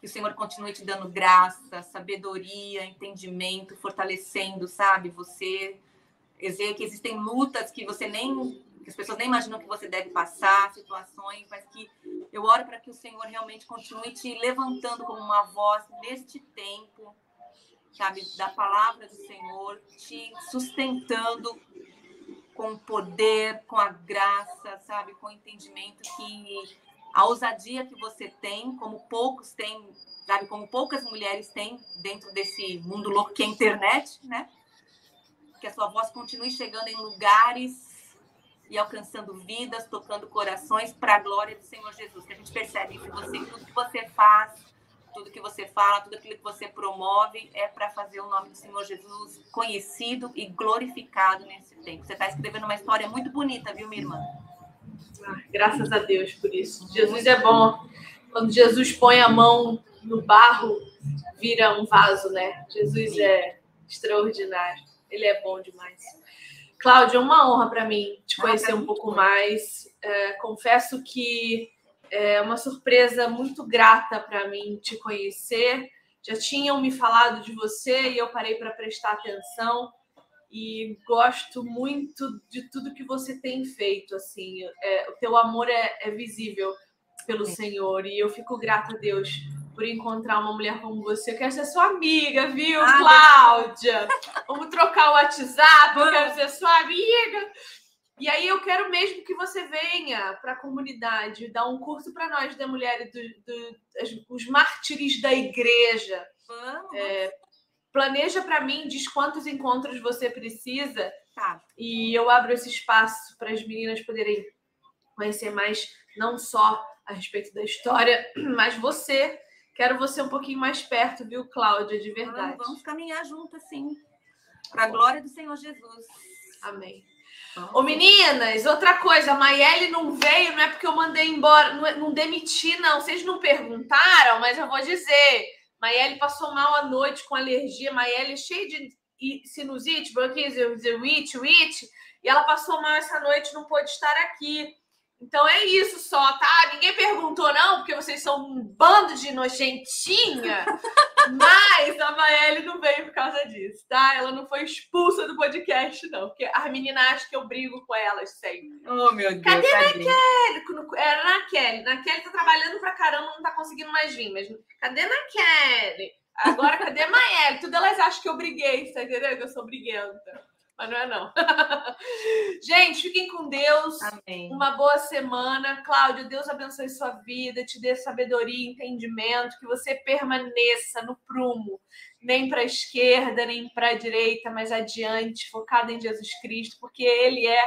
que o Senhor continue te dando graça, sabedoria, entendimento, fortalecendo, sabe? Você. Dizer que existem lutas que você nem. que as pessoas nem imaginam que você deve passar, situações, mas que eu oro para que o Senhor realmente continue te levantando como uma voz neste tempo sabe, da palavra do Senhor, te sustentando com o poder, com a graça, sabe, com o entendimento que a ousadia que você tem, como poucos têm, sabe, como poucas mulheres têm dentro desse mundo louco que é a internet, né? Que a sua voz continue chegando em lugares e alcançando vidas, tocando corações para a glória do Senhor Jesus. Que a gente percebe que você, tudo que você faz, tudo que você fala, tudo aquilo que você promove é para fazer o nome do Senhor Jesus conhecido e glorificado nesse tempo. Você está escrevendo uma história muito bonita, viu, minha irmã? Ah, graças a Deus por isso. Jesus é bom. Quando Jesus põe a mão no barro, vira um vaso, né? Jesus é extraordinário. Ele é bom demais. Cláudia, é uma honra para mim te conhecer ah, um pouco mais. É, confesso que é uma surpresa muito grata para mim te conhecer. Já tinham me falado de você e eu parei para prestar atenção e gosto muito de tudo que você tem feito. Assim, é, o teu amor é, é visível pelo Sim. Senhor e eu fico grata a Deus por encontrar uma mulher como você. Eu quero ser sua amiga, viu, ah, Cláudia? Vamos trocar o WhatsApp, eu quero ser sua amiga. E aí eu quero mesmo que você venha para a comunidade, dar um curso para nós da mulher, do, do, os mártires da igreja. Vamos. É, planeja para mim, diz quantos encontros você precisa. Tá. E eu abro esse espaço para as meninas poderem conhecer mais, não só a respeito da história, mas você. Quero você um pouquinho mais perto, viu, Cláudia, de verdade. Vamos, vamos caminhar juntas, sim. Para a glória do Senhor Jesus. Amém. Ô, meninas, outra coisa, a Maiele não veio, não é porque eu mandei embora, não, é, não demiti, não. Vocês não perguntaram, mas eu vou dizer. Maiele passou mal à noite com alergia. Maiele cheia de sinusite, bronquite, it, it, e ela passou mal essa noite, não pôde estar aqui. Então é isso só, tá? Ninguém perguntou, não, porque vocês são um bando de nojentinha. Mas a Maeli não veio por causa disso, tá? Ela não foi expulsa do podcast, não. Porque as meninas acham que eu brigo com elas sempre. Oh, meu Deus. Cadê a Kelly? Era na Kelly. Na Kelly tá trabalhando pra caramba, não tá conseguindo mais vir. Mas cadê na Kelly? Agora, cadê a Maeli? Tudo elas acham que eu briguei, tá entendendo? Que eu sou briguenta mas não é não. Gente, fiquem com Deus. Amém. Uma boa semana. Cláudia, Deus abençoe sua vida, te dê sabedoria e entendimento, que você permaneça no prumo, nem para a esquerda, nem para a direita, mas adiante, focada em Jesus Cristo, porque Ele é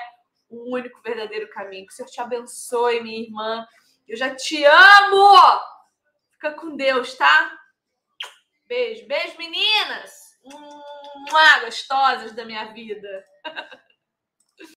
o único verdadeiro caminho. Que o Senhor te abençoe, minha irmã. Eu já te amo! Fica com Deus, tá? Beijo, beijo, meninas! Hum, gostosas da minha vida.